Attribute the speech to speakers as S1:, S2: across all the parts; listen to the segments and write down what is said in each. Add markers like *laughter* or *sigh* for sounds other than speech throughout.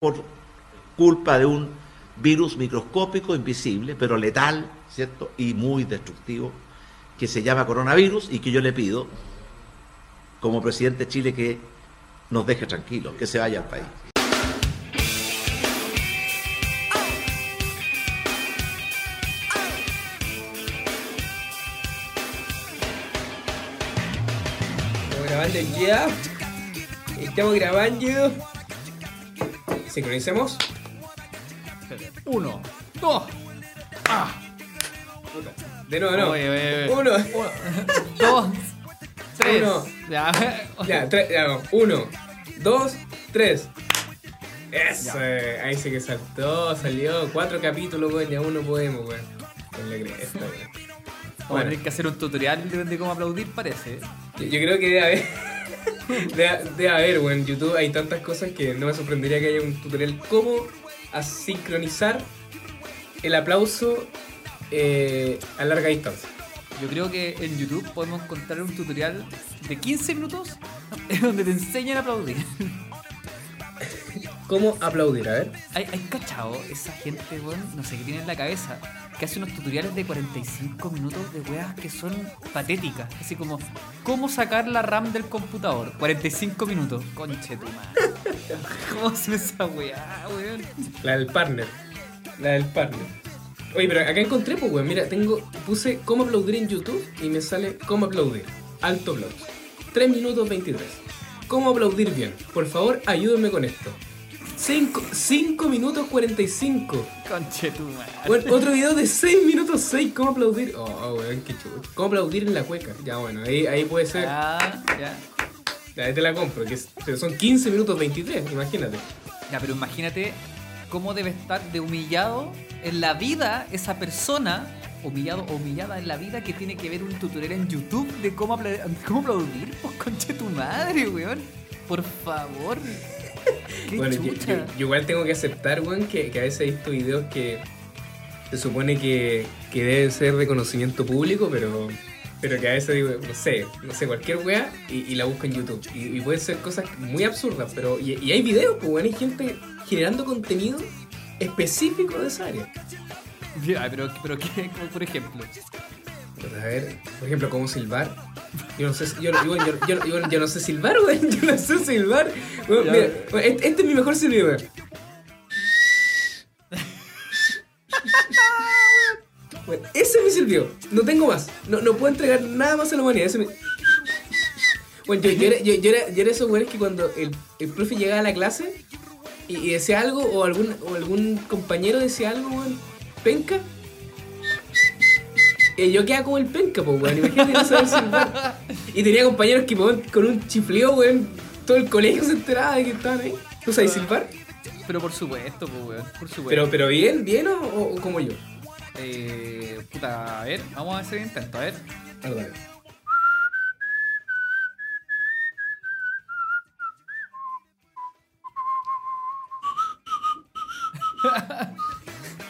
S1: por culpa de un virus microscópico, invisible, pero letal, ¿cierto? Y muy destructivo, que se llama coronavirus y que yo le pido, como presidente de Chile, que nos deje tranquilos, que se vaya al país.
S2: Estamos grabando. Estamos grabando. Sincronicemos.
S3: Uno, dos, ah,
S2: De nuevo, no.
S3: Oye, oye, oye.
S2: Uno.
S3: uno, dos, tres.
S2: Uno.
S3: Ya,
S2: Ya, tres, ya, vamos. Uno, dos, tres. Eso, ahí sí que saltó, salió. Cuatro capítulos, weón, y aún no podemos, weón. Con la cresta, weón.
S3: Vamos a tener que hacer un tutorial de cómo aplaudir, parece.
S2: yo, yo creo que debe haber. Debe, debe haber, weón. En YouTube hay tantas cosas que no me sorprendería que haya un tutorial cómo a sincronizar el aplauso eh, a larga distancia.
S3: Yo creo que en YouTube podemos encontrar un tutorial de 15 minutos *laughs* donde te enseñan a aplaudir.
S2: ¿Cómo aplaudir? A ver.
S3: ¿Hay, hay cachado esa gente, weón? No sé qué tiene en la cabeza. Que hace unos tutoriales de 45 minutos de weas que son patéticas. Así como, ¿cómo sacar la RAM del computador? 45 minutos. Conche tu madre. *laughs* ¿Cómo se esa weá, weón?
S2: La del partner. La del partner. Oye, pero acá encontré, pues, weón. Mira, tengo. Puse cómo aplaudir en YouTube y me sale cómo aplaudir. Alto aplauso. 3 minutos 23. ¿Cómo aplaudir bien? Por favor, ayúdenme con esto. 5 minutos 45.
S3: Conche tu madre.
S2: Bueno, otro video de 6 minutos 6. ¿Cómo aplaudir? Oh, weón, qué chulo. ¿Cómo aplaudir en la cueca? Ya, bueno, ahí, ahí puede ser.
S3: Ya, ya.
S2: Ya, te la compro. Que son 15 minutos 23, imagínate.
S3: Ya, pero imagínate cómo debe estar de humillado en la vida esa persona, humillado o humillada en la vida que tiene que ver un tutorial en YouTube de cómo, apla- cómo aplaudir. Pues conche tu madre, weón. Por favor.
S2: Bueno, yo,
S3: chucha.
S2: yo- yo igual tengo que aceptar, weón, que, que a veces he visto videos que se supone que, que deben ser de conocimiento público, pero, pero que a veces digo, no sé, no sé, cualquier weá y, y la busco en YouTube. Y, y pueden ser cosas muy absurdas, pero. Y, y hay videos, pues, weón, hay gente generando contenido específico de esa área.
S3: Ya, pero, pero ¿qué? Como Por ejemplo.
S2: A ver, por ejemplo, cómo silbar. Yo no sé, yo, yo, yo, yo- yo- yo no sé silbar, weón. *laughs* Yo no sé silbar. Mira, este, este es mi mejor silbido. Bueno, ese es mi silbido. No tengo más. No, no puedo entregar nada más a la humanidad. Ese es mi- Bueno, yo, era, yo, yo era, yo era esos güeyes que cuando el, el profe llegaba a la clase y, y decía algo, o algún, o algún compañero decía algo, weón, penca. Y yo quedaba como el penca, pues, weón. Imagínate no saber silbar. Y tenía compañeros que, weón, con un chifleo, weón, todo el colegio se enteraba de que estaban ahí. ¿Tú sabes silbar?
S3: Pero por supuesto, pues, weón. Por supuesto.
S2: Pero, pero bien, bien o, o- o como yo.
S3: Eh, puta, a ver, vamos a hacer el intento, a ver.
S2: Perdón. *laughs*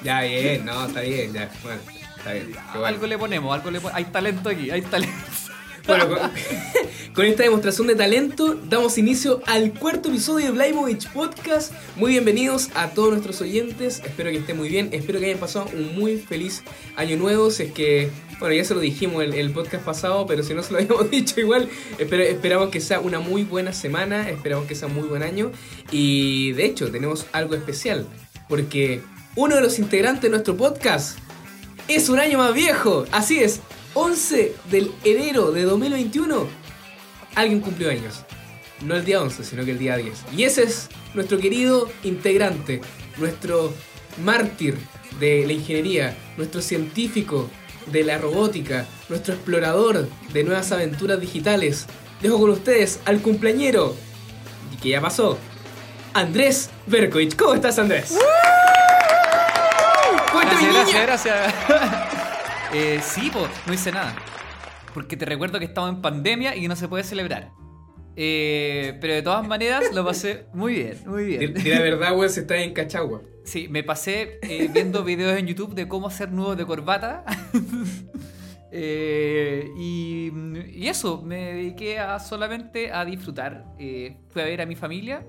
S2: ya, bien, no, está bien, ya. Bueno, está bien. qué bueno.
S3: Algo le ponemos, algo le ponemos. Hay talento aquí, hay talento. *laughs*
S2: Bueno, con, *laughs* con esta demostración de talento damos inicio al cuarto episodio de Blymovich Podcast. Muy bienvenidos a todos nuestros oyentes. Espero que estén muy bien. Espero que hayan pasado un muy feliz año nuevo. Si es que, bueno, ya se lo dijimos en el podcast pasado, pero si no se lo *laughs* habíamos dicho igual, espero- esperamos que sea una muy buena semana. Esperamos que sea un muy buen año. Y de hecho, tenemos algo especial. Porque uno de los integrantes de nuestro podcast es un año más viejo. Así es, 11 del enero de 2021, alguien cumplió años. No el día 11, sino que el día 10. Y ese es nuestro querido integrante, nuestro mártir de la ingeniería, nuestro científico de la robótica, nuestro explorador de nuevas aventuras digitales. Dejo con ustedes al cumpleañero, y que ya pasó, Andrés Berkovich. ¿Cómo estás, Andrés? Cuéntame,
S3: Gracias,
S2: niña.
S3: gracias, gracias. *laughs* eh, sí, pues, no hice nada. Porque te recuerdo que estamos en pandemia y que no se puede celebrar. Eh, pero de todas maneras lo pasé muy bien, muy bien.
S2: di la verdad, weón, si estás en Cachagua.
S3: Sí, me pasé eh, viendo videos en YouTube de cómo hacer nudos de corbata. *laughs* Eh, y, y eso, me dediqué a solamente a disfrutar. Eh, fui a ver a mi familia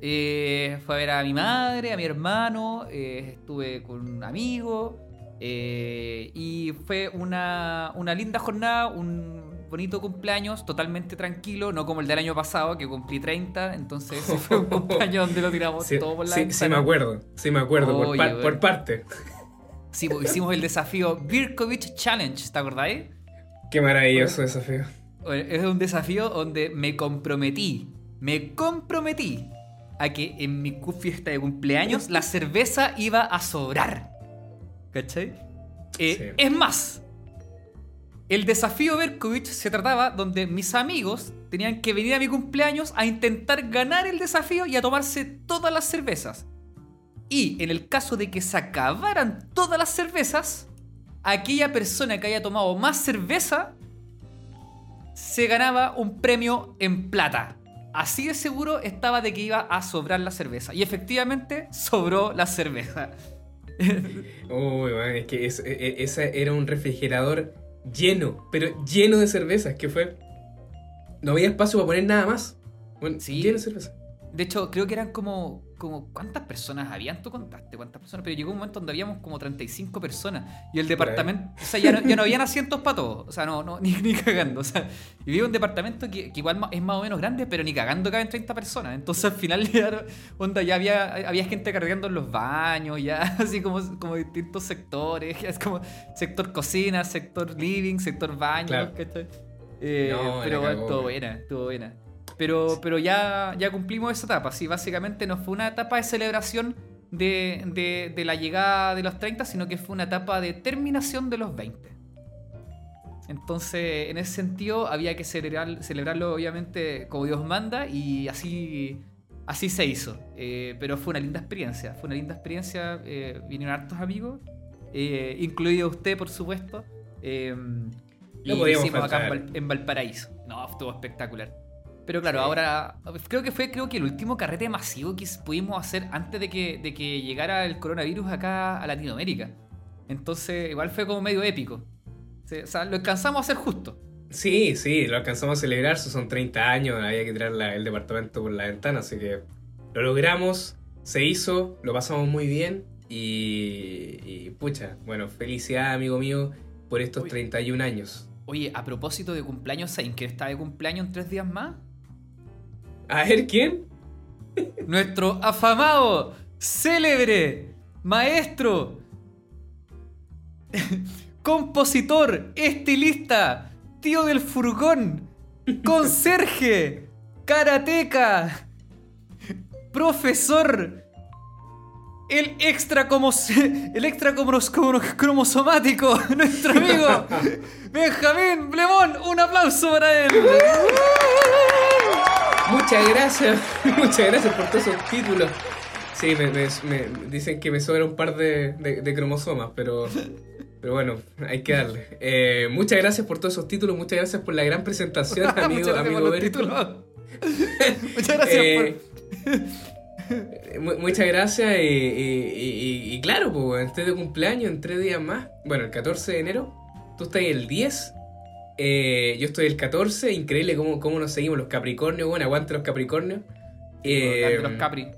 S3: Eh, fue a ver a mi madre, a mi hermano, estuve con un amigo eh, y fue una, una linda jornada, un bonito cumpleaños, totalmente tranquilo, no como el del año pasado que cumplí 30, entonces ese fue un *laughs* cumpleaños donde lo tiramos
S2: Sí,
S3: todo por la
S2: sí, sí me acuerdo, sí me acuerdo, por, par- por parte.
S3: Sí, pues, hicimos el desafío Birkovich Challenge, ¿te acordáis?
S2: Qué maravilloso desafío.
S3: Es un desafío donde me comprometí, me comprometí a que en mi fiesta de cumpleaños la cerveza iba a sobrar. ¿Cachai? Eh,
S2: Sí.
S3: Es más, el desafío Berkovich se trataba donde mis amigos tenían que venir a mi cumpleaños a intentar ganar el desafío y a tomarse todas las cervezas. Y en el caso de que se acabaran todas las cervezas, aquella persona que haya tomado más cerveza se ganaba un premio en plata. Así de seguro estaba de que iba a sobrar la cerveza. Y efectivamente sobró la cerveza. *laughs*
S2: Uy, man, es que es- e- ese era un refrigerador lleno, pero lleno de cervezas, que fue... No había espacio para poner nada más. Bueno,
S3: Sí.
S2: lleno de cerveza.
S3: De hecho, creo que eran como, como ¿cuántas personas habían? Tú contaste cuántas personas, pero llegó un momento donde habíamos como 35 personas y el departamento, o sea, ya no, ya no habían asientos para todos, o sea, no, no *laughs* ni, ni cagando, o sea, y vivo un departamento que, que igual es más o menos grande, pero ni cagando caben 30 personas, entonces al final ya, onda, ya había, había gente cargando en los baños, ya *laughs* así como, como distintos sectores, es como sector cocina, sector living, sector baño,
S2: Claro.
S3: ¿cachai? Eh,
S2: No,
S3: pero bueno, estuvo buena, estuvo buena. Pero, pero ya, ya cumplimos esa etapa, sí, básicamente no fue una etapa de celebración de, de- de la llegada de los 30, sino que fue una etapa de terminación de los 20. Entonces, en ese sentido, había que celebrar, celebrarlo obviamente como Dios manda y así, así se hizo. Eh, pero fue una linda experiencia, fue una linda experiencia, eh, vinieron hartos amigos, eh, incluido usted, por supuesto. eh, y
S2: podíamos
S3: hicimos acá en. Val- en Valparaíso. No, estuvo espectacular. Pero claro, ahora creo que fue creo que el último carrete masivo que pudimos hacer antes de que, de que llegara el coronavirus acá a Latinoamérica. Entonces, igual fue como medio épico. O sea, lo alcanzamos a hacer justo.
S2: Sí, sí, lo alcanzamos a celebrar, son 30 años, había que tirar la- el departamento por la ventana, así que lo logramos, se hizo, lo pasamos muy bien y, y, pucha, bueno, felicidad amigo mío por estos
S3: Uy.
S2: 31 años.
S3: Oye, a propósito de cumpleaños, ¿saben que está de cumpleaños en tres días más?
S2: A ver, ¿quién?
S3: Nuestro afamado, célebre, maestro, compositor, estilista, tío del furgón, conserje, karateca, profesor, el extra como el extra cromos- cromo- cromosomático, *laughs* nuestro amigo *laughs* Benjamín Blemón, un aplauso para él.
S2: Muchas gracias, *laughs* muchas gracias por todos esos títulos. Sí, me, me- me- dicen que me sobra un par de, de- de cromosomas, pero, pero bueno, hay que darle. Eh, muchas gracias por todos esos títulos, muchas gracias por la gran presentación, amigo, *laughs*
S3: Muchas
S2: amigo
S3: por los
S2: Berto.
S3: títulos. *laughs* Muchas gracias
S2: Eh, mu- muchas gracias y, y- y- y claro, pues en tres de cumpleaños, en tres días más. Bueno, el 14 de enero, tú estás el 10, eh, yo estoy el 14, increíble cómo, cómo nos seguimos los Capricornios, bueno, aguante los Capricornios.
S3: por...
S2: Eh,
S3: los Capri.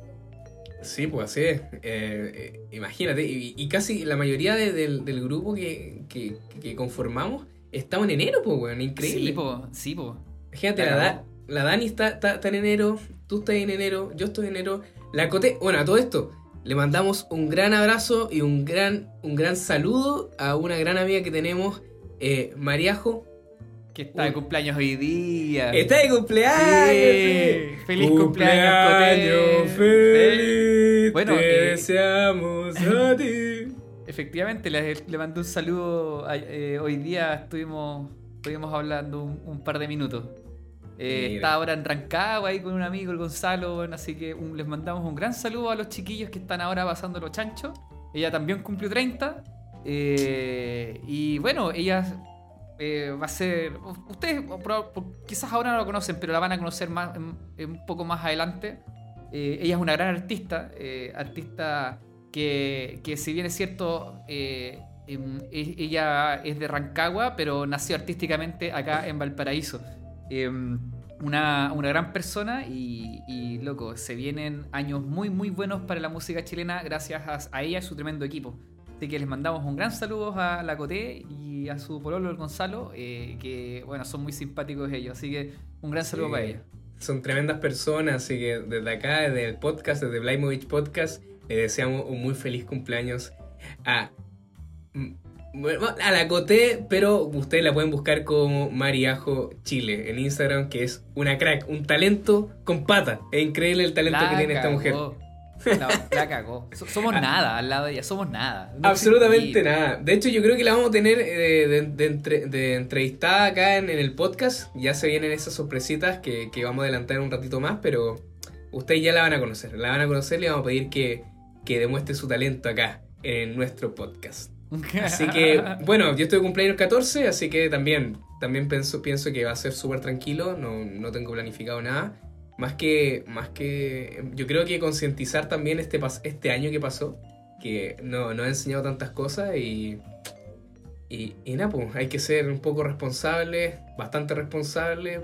S2: Sí, pues así es. Eh, eh, imagínate, y, y casi la mayoría de- del, del grupo que, que, que conformamos estamos en enero, pues, weón, increíble.
S3: Sí, po, sí, po.
S2: Fíjate,
S3: La
S2: la,
S3: cagó.
S2: Da- la Dani está, está, está en enero, tú estás en enero, yo estoy en enero. La Cote, bueno, a todo esto, le mandamos un gran abrazo y un gran, un gran saludo a una gran amiga que tenemos, eh, Mariajo.
S3: Que está de cumpleaños hoy día.
S2: ¡Está de cumpleaños!
S3: Sí. ¡Feliz cumpleaños, Cote!
S2: ¡Feliz!
S3: Bueno,
S2: te
S3: eh,
S2: deseamos a *laughs* ti.
S3: Efectivamente, le, le mandé un saludo. a- eh, hoy día estuvimos, estuvimos hablando un, un par de minutos. Eh, está ahora en Rancagua ahí con un amigo, el Gonzalo. bueno, así que un- les mandamos un gran saludo a los chiquillos que están ahora pasando los chanchos. Ella también cumplió 30. eh, y bueno, ella eh, va a ser. Ustedes quizás ahora no lo conocen, pero la van a conocer más, un poco más adelante. Eh, ella es una gran artista, eh, artista que, que si bien es cierto, em, ella es de Rancagua, pero nació artísticamente acá en Valparaíso. Em, una, una gran persona y, y, loco, se vienen años muy, muy buenos para la música chilena gracias a, a ella y su tremendo equipo. Así que les mandamos un gran saludo a la Coté y a su pololo, el Gonzalo, eh, que bueno, son muy simpáticos ellos. Así que un gran saludo para ellos.
S2: Son tremendas personas, así que desde acá, desde el podcast, desde Blymovich Podcast, le deseamos un muy feliz cumpleaños a a la Coté, pero ustedes la pueden buscar como Mariajo Chile en Instagram, que es una crack, un talento con pata. Es increíble el talento que tiene esta mujer.
S3: La, cagó. Somos ah. nada al lado de ella, somos nada.
S2: Absolutamente nada. De hecho, yo creo que la vamos a tener eh, de, entrevistada acá en, el podcast. Ya se vienen esas sorpresitas que, vamos a adelantar un ratito más, pero ustedes ya la van a conocer. La van a conocer y le vamos a pedir que, que demuestre su talento acá en nuestro podcast. Así que, *laughs* bueno, yo estoy de cumpleaños 14, así que también, también pienso, pienso que va a ser súper tranquilo, no, no tengo planificado nada. Más que, más que, yo creo que concientizar también este, este año que pasó, que no, no ha enseñado tantas cosas y, y, y nada, pues hay que ser un poco responsable, bastante responsable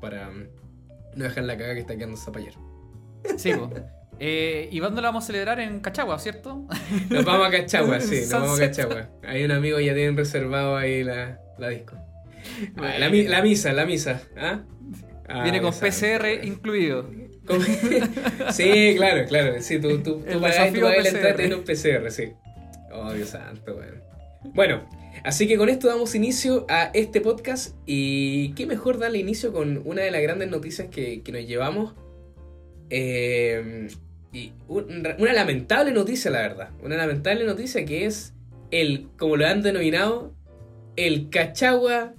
S2: para no dejar la caga que está quedando Zapallero.
S3: Sí, pues. Eh, ¿Y cuándo la vamos a celebrar en Cachagua, cierto? *laughs*
S2: Nos vamos a Cachagua, sí, nos vamos a Cachagua. Hay un amigo ya tienen reservado ahí la, la disco. Ah, la, la, misa, la misa. ¿ah?
S3: Ah, Viene con PCR incluido. *laughs*
S2: sí, claro, claro. Sí, tú, tú, tú vas a en un PCR, sí. Oh, Dios santo, bueno. Bueno, así que con esto damos inicio a este podcast. Y qué mejor darle inicio con una de las grandes noticias que, que nos llevamos. Eh, y una lamentable noticia, la verdad. Una lamentable noticia que es el, como lo han denominado, el Cachagua.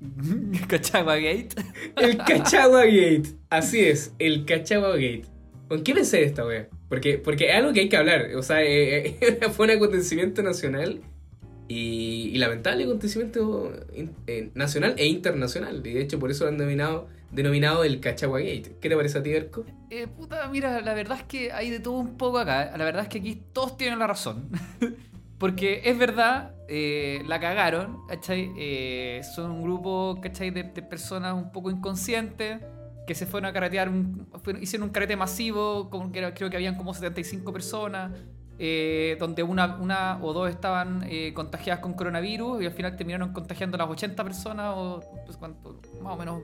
S2: *laughs*
S3: Cachagua Gate.
S2: El Cachagua Gate. Así es, el Cachagua Gate. ¿Con qué pensé esta wea? Porque, porque es algo que hay que hablar. O sea, eh, eh, *laughs* fue un acontecimiento nacional y, lamentable acontecimiento eh, nacional e internacional. Y de hecho, por eso lo han denominado denominado el Cachagua Gate. ¿Qué te parece a ti, Erco?
S3: Eh, puta, mira, la verdad es que hay de todo un poco acá. La verdad es que aquí todos tienen la razón. *laughs* Porque es verdad, eh, la cagaron, ¿cachai? Eh, son un grupo, ¿cachai? De, personas un poco inconscientes que se fueron a caratear, hicieron un carete masivo, como que creo que habían como 75 personas, eh, donde una, o dos estaban contagiadas con coronavirus y al final terminaron contagiando a las 80 personas, o pues, más o menos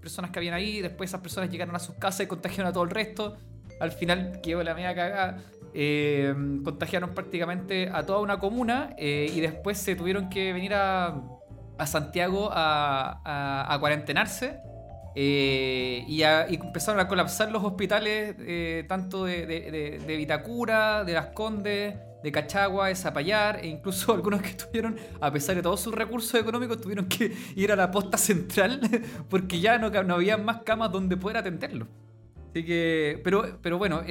S3: personas que habían ahí, después esas personas llegaron a sus casas y contagiaron a todo el resto. Al final quedó la media cagada. Eh, contagiaron prácticamente a toda una comuna eh, y después se tuvieron que venir a, a Santiago a, a, cuarentenarse. Eh, y, empezaron a colapsar los hospitales tanto de, de, Vitacura, de Las Condes, de Cachagua, de Zapallar, e incluso *laughs* algunos que tuvieron, a pesar de todos sus recursos económicos, tuvieron que ir a la posta central *laughs* porque ya no, no había más camas donde poder atenderlo. Así que, pero, pero bueno,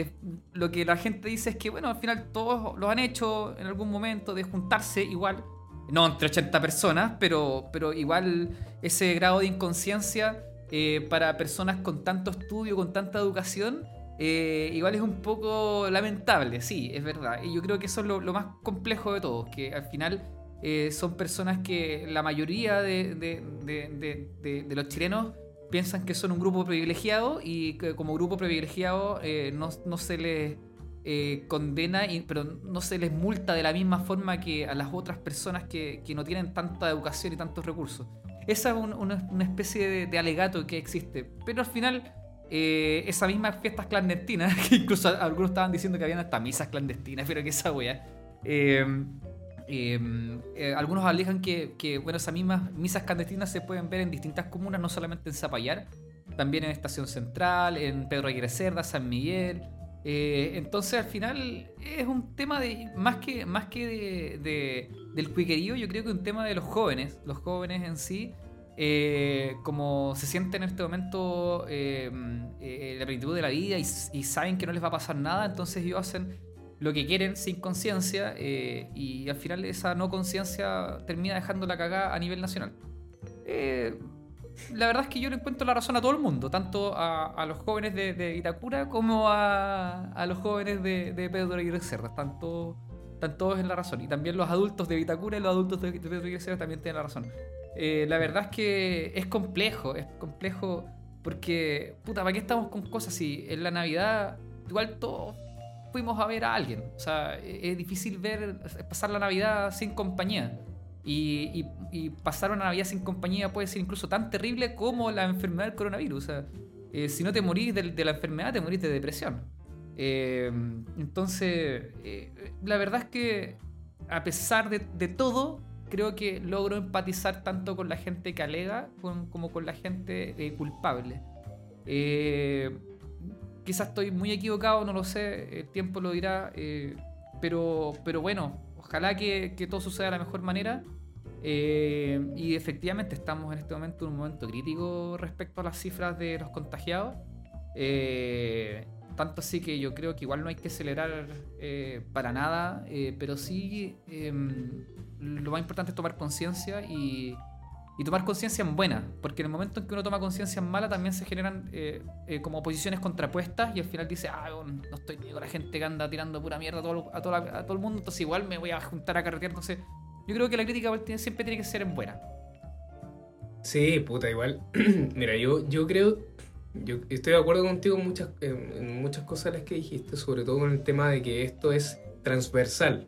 S3: lo que la gente dice es que, bueno, al final todos lo han hecho en algún momento de juntarse igual, no entre 80 personas, pero, pero igual ese grado de inconsciencia eh, para personas con tanto estudio, con tanta educación, eh, igual es un poco lamentable, sí, es verdad. Y yo creo que eso es lo, más complejo de todo, que al final eh, son personas que la mayoría de, los chilenos piensan que son un grupo privilegiado y que como grupo privilegiado eh, no, se les condena, pero no se les multa de la misma forma que a las otras personas que, no tienen tanta educación y tantos recursos. Esa es una especie de alegato que existe, pero al final eh, esas mismas fiestas clandestinas, *laughs* que incluso algunos estaban diciendo que habían hasta misas clandestinas, pero que esa wea. Eh, eh, algunos alejan que, bueno, esas mismas misas clandestinas se pueden ver en distintas comunas, no solamente en Zapallar, también en Estación Central, en Pedro Aguirre Cerda, San Miguel. entonces al final es un tema de más que, más que de, del cuiquerío, yo creo que un tema de los jóvenes, los jóvenes en sí, eh, como se sienten en este momento eh, eh, la plenitud de la vida y, saben que no les va a pasar nada, entonces ellos hacen lo que quieren sin conciencia y al final esa no conciencia termina dejando la cagada a nivel nacional. la verdad es que yo le encuentro la razón a todo el mundo, tanto a, los jóvenes de, Itacura como a, los jóvenes de, Pedro Aguirre Cerda. Están todos, están todos en la razón. Y también los adultos de Vitacura y los adultos de, Pedro Aguirre Cerda también tienen la razón. Eh, la verdad es que es complejo, es complejo Porque, puta, ¿para qué estamos con cosas así? En la Navidad, igual todos fuimos a ver a alguien. O sea, e-, es difícil ver, pasar la Navidad sin compañía. Y, pasar una Navidad sin compañía puede ser incluso tan terrible como la enfermedad del coronavirus. O sea, eh, si no te morís de, la enfermedad, te morís de depresión. Eh, entonces, eh, la verdad es que a pesar de, todo, creo que logro empatizar tanto con la gente que alega como con la gente culpable. Quizás estoy muy equivocado, no lo sé, el tiempo lo dirá, pero, pero bueno, ojalá que, todo suceda de la mejor manera. Eh, y efectivamente estamos en este momento en un momento crítico respecto a las cifras de los contagiados. Eh, tanto así que yo creo que igual no hay que acelerar eh, para nada, pero sí em, lo más importante es tomar conciencia y, y, tomar conciencia en buena, porque en el momento en que uno toma conciencia en mala también se generan como posiciones contrapuestas y al final dice, ah, no estoy con la gente que anda tirando pura mierda a todo, a, todo, todo el mundo, entonces igual me voy a juntar a carretear, entonces yo creo que la crítica siempre tiene que ser en buena.
S2: Sí, puta, igual. *clears throat* Mira, yo, yo creo. Yo estoy de acuerdo contigo en muchas, muchas cosas las que dijiste, sobre todo con el tema de que esto es transversal.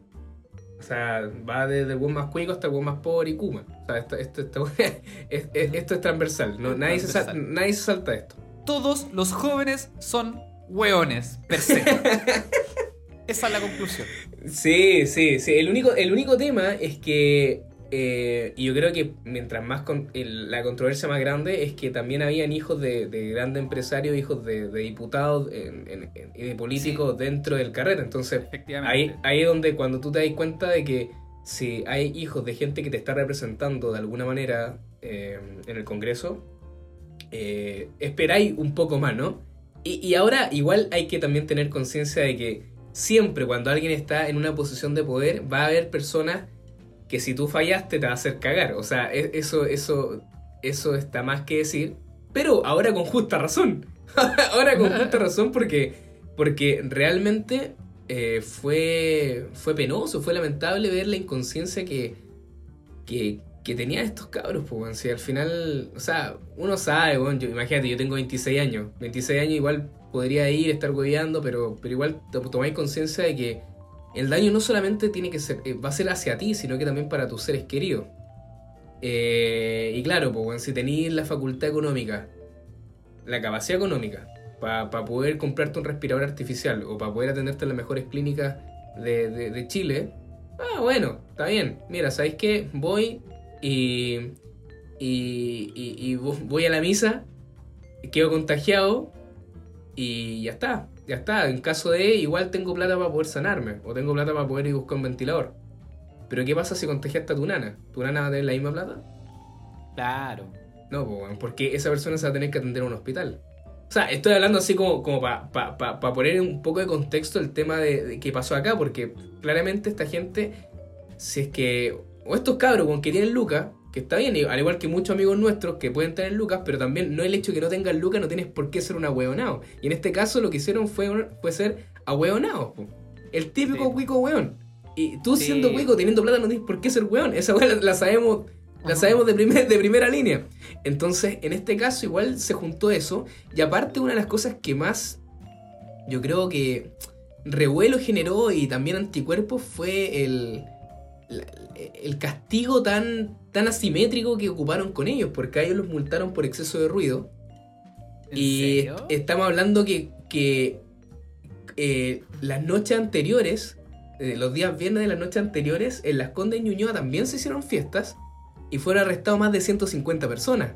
S2: O sea, va desde el buen más cuico hasta el buen más pobre y kuma. O sea, esto, esto, esto, *laughs* es, transversal. No, nadie, Se nadie se salta esto.
S3: Todos los jóvenes son hueones, per se. *laughs* Esa es la conclusión.
S2: Sí, sí, sí. El único, el único tema es que. Eh, y yo creo que mientras más con, la controversia más grande es que también habían hijos de, grandes empresarios, hijos de, diputados y de políticos dentro del carrete. Entonces, ahí, ahí es donde cuando tú te das cuenta de que si hay hijos de gente que te está representando de alguna manera eh, en el Congreso, eh, esperáis un poco más, ¿no? Y, y ahora igual hay que también tener conciencia de que siempre cuando alguien está en una posición de poder, va a haber personas que si tú fallaste te va a hacer cagar. O sea, e-, eso, eso, eso está más que decir. Pero ahora con justa razón. *laughs* ahora con justa *laughs* razón porque, porque realmente eh, fue, fue penoso, fue lamentable ver la inconsciencia que, que, que tenían estos cabros. Pues, si al final, o sea, uno sabe, bueno, imagínate, yo tengo 26 años. 26 años igual podría ir, estar hueveando, pero, pero igual tomáis conciencia de que el daño no solamente tiene que ser, eh, va a ser hacia ti, sino que también para tus seres queridos. Eh, y claro, pues, si tenéis la facultad económica, la capacidad económica, para poder comprarte un respirador artificial o para poder atenderte en las mejores clínicas de, Chile, ah, bueno, está bien. Mira, ¿sabéis qué? Voy y, y, y voy a la misa, quedo contagiado y ya está, ya está. En caso de, igual tengo plata para poder sanarme, o tengo plata para poder ir a buscar un ventilador. Pero ¿qué pasa si contagiaste a tu nana? ¿Tu nana va a tener la misma plata?
S3: Claro.
S2: No, porque esa persona se va a tener que atender a un hospital. O sea, estoy hablando así como, como para poner un poco de contexto el tema de, de, qué pasó acá, porque claramente esta gente, si es que, o estos cabros con que tienen lucas, que está bien, al igual que muchos amigos nuestros que pueden tener lucas, pero también no el hecho de que no tengan lucas no tienes por qué ser un ahueonado. Y en este caso lo que hicieron fue, fue ser ahueonados. El típico sí. cuico hueón. Y tú siendo cuico, teniendo plata, no tienes por qué ser hueón. Esa hueá la, sabemos, la sabemos de, primer, de primera línea. Entonces, en este caso igual se juntó eso. Y aparte una de las cosas que más yo creo que revuelo generó y también anticuerpos fue el el castigo tan, tan asimétrico que ocuparon con ellos, porque a ellos los multaron por exceso de ruido. y estamos hablando que, que eh, las noches anteriores, eh, los días viernes de las noches anteriores, en las Condes de Ñuñoa también se hicieron fiestas y fueron arrestados más de 150 personas.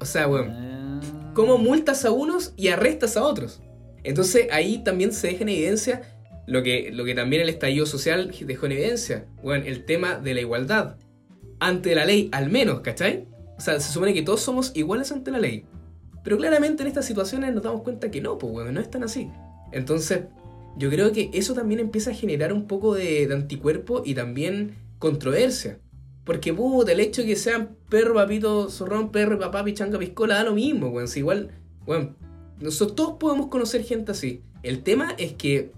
S2: O sea, bueno, ah. ¿cómo multas a unos y arrestas a otros? Entonces ahí también se deja en evidencia lo que, lo que también el estallido social dejó en evidencia, bueno, el tema de la igualdad. Ante la ley, al menos, ¿cachai? O sea, se supone que todos somos iguales ante la ley. Pero claramente en estas situaciones nos damos cuenta que no, pues, bueno, no es tan así. Entonces, yo creo que eso también empieza a generar un poco de, anticuerpo y también controversia. Porque, puta, el hecho de que sean perro, papito, zorrón, perro, papá, pichanga, piscola, da lo mismo, weón. Si igual, bueno, nosotros todos podemos conocer gente así. El tema es que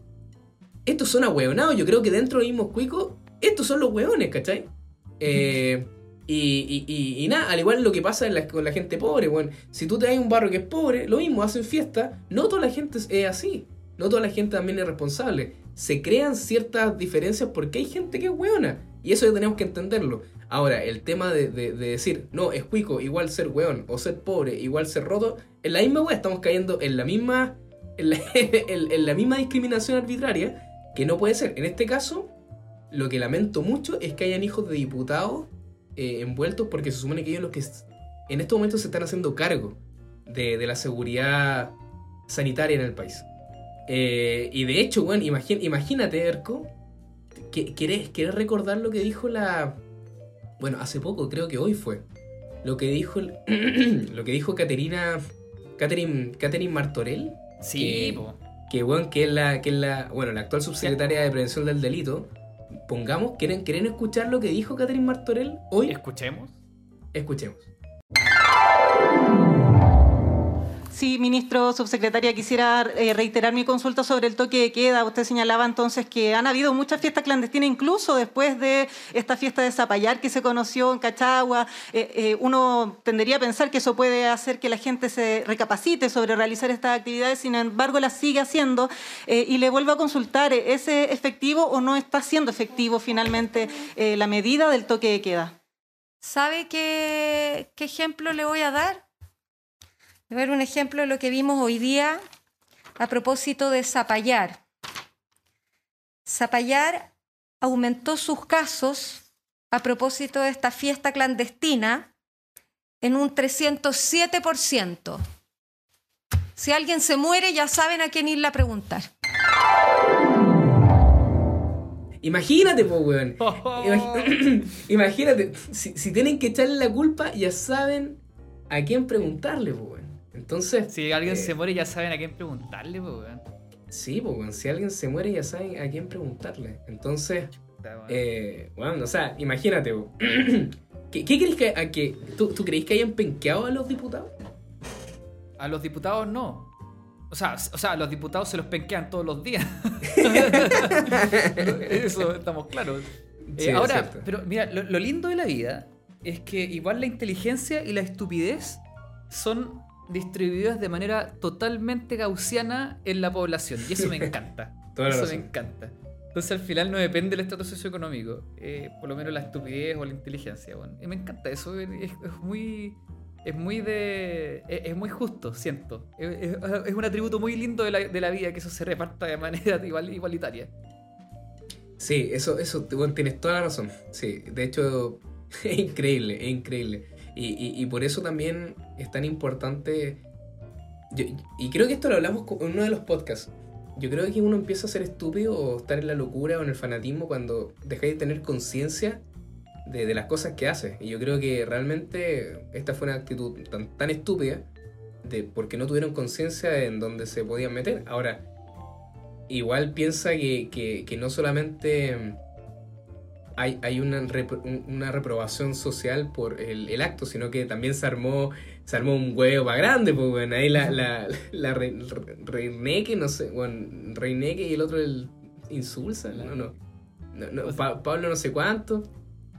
S2: estos son ahueonados. Yo creo que dentro del mismo cuico, estos son los hueones, ¿cachai? Eh, Y, y, nada, al igual lo que pasa con la gente pobre, bueno, si tú te vas a un barrio que es pobre, lo mismo, hacen fiesta, no toda la gente es así, no toda la gente también es responsable. Se crean ciertas diferencias porque hay gente que es weona, y eso ya tenemos que entenderlo. Ahora, el tema de, decir, no, es cuico, igual ser weón, o ser pobre, igual ser roto, en la misma wea estamos cayendo en la misma, en la, *laughs* en la misma discriminación arbitraria, que no puede ser. En este caso, lo que lamento mucho es que hayan hijos de diputados eh, envueltos porque se supone que ellos los que en estos momentos se están haciendo cargo de, la seguridad sanitaria en el país. Eh, y de hecho, bueno, imagínate, Erco, que, ¿querés, recordar lo que dijo la... Bueno, hace poco, creo que hoy fue. Lo que dijo, *clears throat* lo que dijo Caterina, Catherine, Catherine Martorell.
S3: Sí,
S2: que, bueno, que es la, que es la, bueno, la actual subsecretaria de Prevención del Delito pongamos, ¿quieren, ¿quieren escuchar lo que dijo Catherine Martorell hoy?
S3: Escuchemos.
S2: Escuchemos.
S4: Sí, ministro, subsecretaria, quisiera eh, reiterar mi consulta sobre el toque de queda. Usted señalaba entonces que han habido muchas fiestas clandestinas, incluso después de esta fiesta de Zapallar que se conoció en Cachagua. Eh, eh, uno tendría a pensar que eso puede hacer que la gente se recapacite sobre realizar estas actividades, sin embargo las sigue haciendo. y le vuelvo a consultar, ¿es efectivo o no está siendo efectivo finalmente la medida del toque de queda?
S5: ¿Sabe qué ejemplo le voy a dar? Voy a ver un ejemplo de lo que vimos hoy día a propósito de Zapallar. Zapallar aumentó sus casos a propósito de esta fiesta clandestina en un 307%. Si alguien se muere, ya saben a quién irle a preguntar.
S2: Imagínate, po, weón. Imagínate, si, si, tienen que echarle la culpa, ya saben a quién preguntarle, po, weón. Entonces.
S3: Si alguien se eh, muere, ya saben a quién preguntarle, pues, weón.
S2: Sí, pues, si alguien se muere, ya saben a quién preguntarle. Entonces. Eh, bueno, o sea, imagínate, *clears throat* ¿Qué, ¿Qué, crees que, a que tú, tú crees que hayan penqueado a los diputados?
S3: A los diputados no. O sea, o sea, los diputados se los penquean todos los días. *laughs* Eso estamos claros. Eh, ahora, pero mira, lo, lindo de la vida es que igual la inteligencia y la estupidez son distribuidas de manera totalmente gaussiana en la población. Y eso me encanta. *laughs* eso me encanta. Entonces al final no depende del estatus socioeconómico, eh, por lo menos la estupidez o la inteligencia. Bueno, y me encanta, eso es, muy... Es muy de. Es, muy justo, siento. Es, un atributo muy lindo de la, vida que eso se reparta de manera *laughs* igual, igualitaria.
S2: Sí, eso, eso tienes toda la razón. Sí, de hecho, *laughs* es increíble, es increíble. Y, por eso también es tan importante. y creo que esto lo hablamos en uno de los podcasts. Yo creo que uno empieza a ser estúpido o estar en la locura o en el fanatismo cuando dejáis de tener conciencia de, las cosas que hace. Y yo creo que realmente esta fue una actitud tan, tan estúpida de porque no tuvieron conciencia en dónde se podían meter. Ahora, igual piensa que, que no solamente hay, una, una, reprobación social por el, acto, sino que también se armó, se armó un huevo más grande, pues bueno, ahí la, la, la Reineque, no sé, bueno, Reineque y el otro el Insulsa, no, no, no, Pablo no sé cuánto,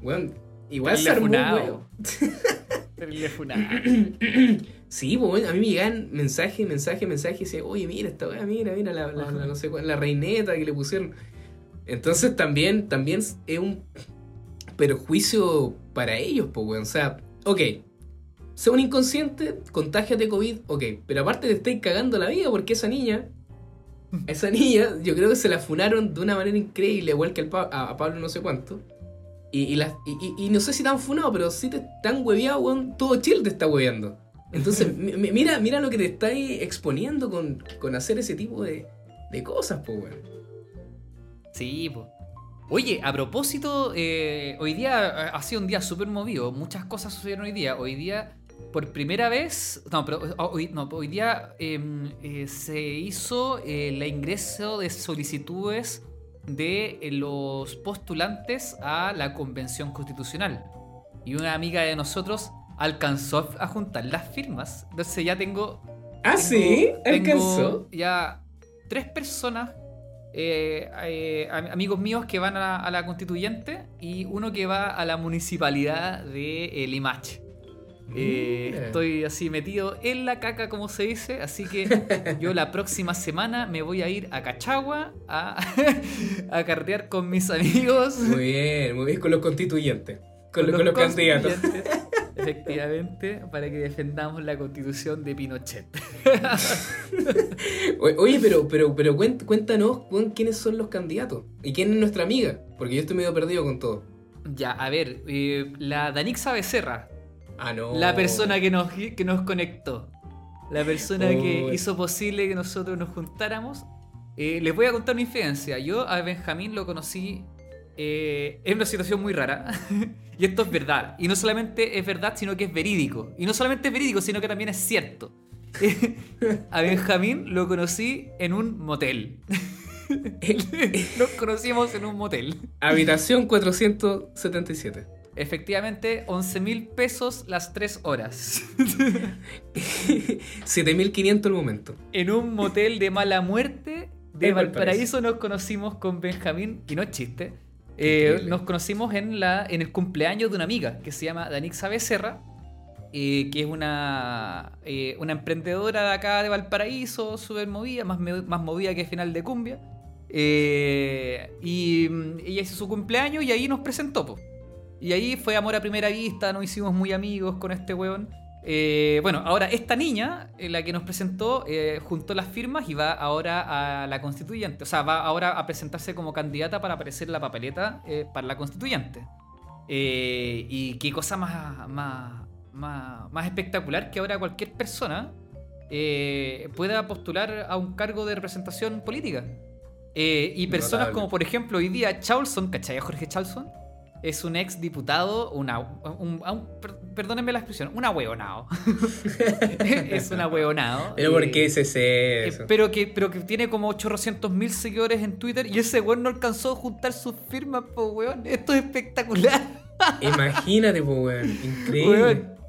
S2: bueno, igual se armó un huevo. *coughs* Sí, pues a mí me llegan mensajes, mensajes, mensajes y decían, oye, mira esta weá, mira, mira la, la, no sé, la reineta que le pusieron. Entonces también, también es un perjuicio para ellos, pues, O sea, ok, sea un inconsciente, COVID, ok, pero aparte te estáis cagando la vida porque esa niña, *laughs* esa niña, yo creo que se la funaron de una manera increíble, igual que a, Pablo no sé cuánto. Y, y, no sé si tan funado, pero si te están hueveado, weón, todo Chile te está hueveando. Entonces, *laughs* mira, mira lo que te estáis exponiendo con, con hacer ese tipo de, de cosas, pues, weón.
S3: Sí, pues. Oye, a propósito, eh, hoy día eh, ha sido un día súper movido. Muchas cosas sucedieron hoy día. Hoy día, por primera vez, no, pero oh, hoy, no, hoy día em, eh, se hizo el ingreso de solicitudes de los postulantes a la Convención Constitucional. Y una amiga de nosotros alcanzó a juntar las firmas. Entonces ya tengo...
S2: Ah, sí, alcanzó.
S3: Ya tres personas eh, eh, am- amigos míos que van a, a la constituyente y uno que va a la municipalidad de eh, Limache. Eh, estoy así metido en la caca, como se dice, así que *laughs* yo la próxima semana me voy a ir a Cachagua a, *laughs* a carretear con mis amigos.
S2: Muy bien, muy bien con los constituyentes. Con, los- con los candidatos.
S3: Efectivamente, para que defendamos la constitución de Pinochet. *laughs*
S2: Oye, pero, pero, pero cuént- cuéntanos quiénes son los candidatos y quién es nuestra amiga, porque yo estoy medio perdido con todo.
S3: Ya, a ver, eh, la Danixa Becerra,
S2: Ah, no.
S3: la persona que nos, que nos conectó, la persona que hizo posible que nosotros nos juntáramos. Eh, les voy a contar una infidencia. Yo a Benjamín lo conocí eh, en una situación muy rara. *laughs* y esto es verdad. Y no solamente es verdad, sino que es verídico. Y no solamente es verídico, sino que también es cierto. *laughs* a Benjamín lo conocí en un motel. *laughs* Nos conocimos en un motel.
S2: Habitación 477.
S3: Efectivamente, 11 mil pesos las 3 horas.
S2: 7500 el momento.
S3: en un motel de mala muerte de Valparaíso. nos conocimos con Benjamín, y no es chiste. Eh, nos conocimos en, la, en el cumpleaños de una amiga que se llama Danixa Becerra, eh, que es una, eh, una emprendedora de acá de Valparaíso, súper movida, más, más movida que final de cumbia. Y mm, ella hizo su cumpleaños y ahí nos presentó. po. Y ahí fue amor a primera vista, nos hicimos muy amigos con este weón. Eh, bueno, ahora esta niña, eh, la que nos presentó, eh, juntó las firmas y va ahora a la constituyente. O sea, va ahora a presentarse como candidata para aparecer en la papeleta eh, para la constituyente. Y qué cosa más, más, más, más espectacular que ahora cualquier persona pueda postular a un cargo de representación política. Y personas
S2: Notable.
S3: como, por ejemplo, hoy día Charlson, ¿cachai? Jorge Charlson es un ex diputado, una, un, un- per- perdónenme la expresión, un ahueonado. *laughs* es un ahueonado.
S2: Pero ¿por qué ese es
S3: eh,
S2: eso?
S3: pero, que, pero que tiene como 800 mil seguidores en Twitter y ese weón no alcanzó a juntar sus firmas, po weón. Esto es espectacular. *laughs*
S2: Imagínate, pues, weón. Increíble.
S3: Weón.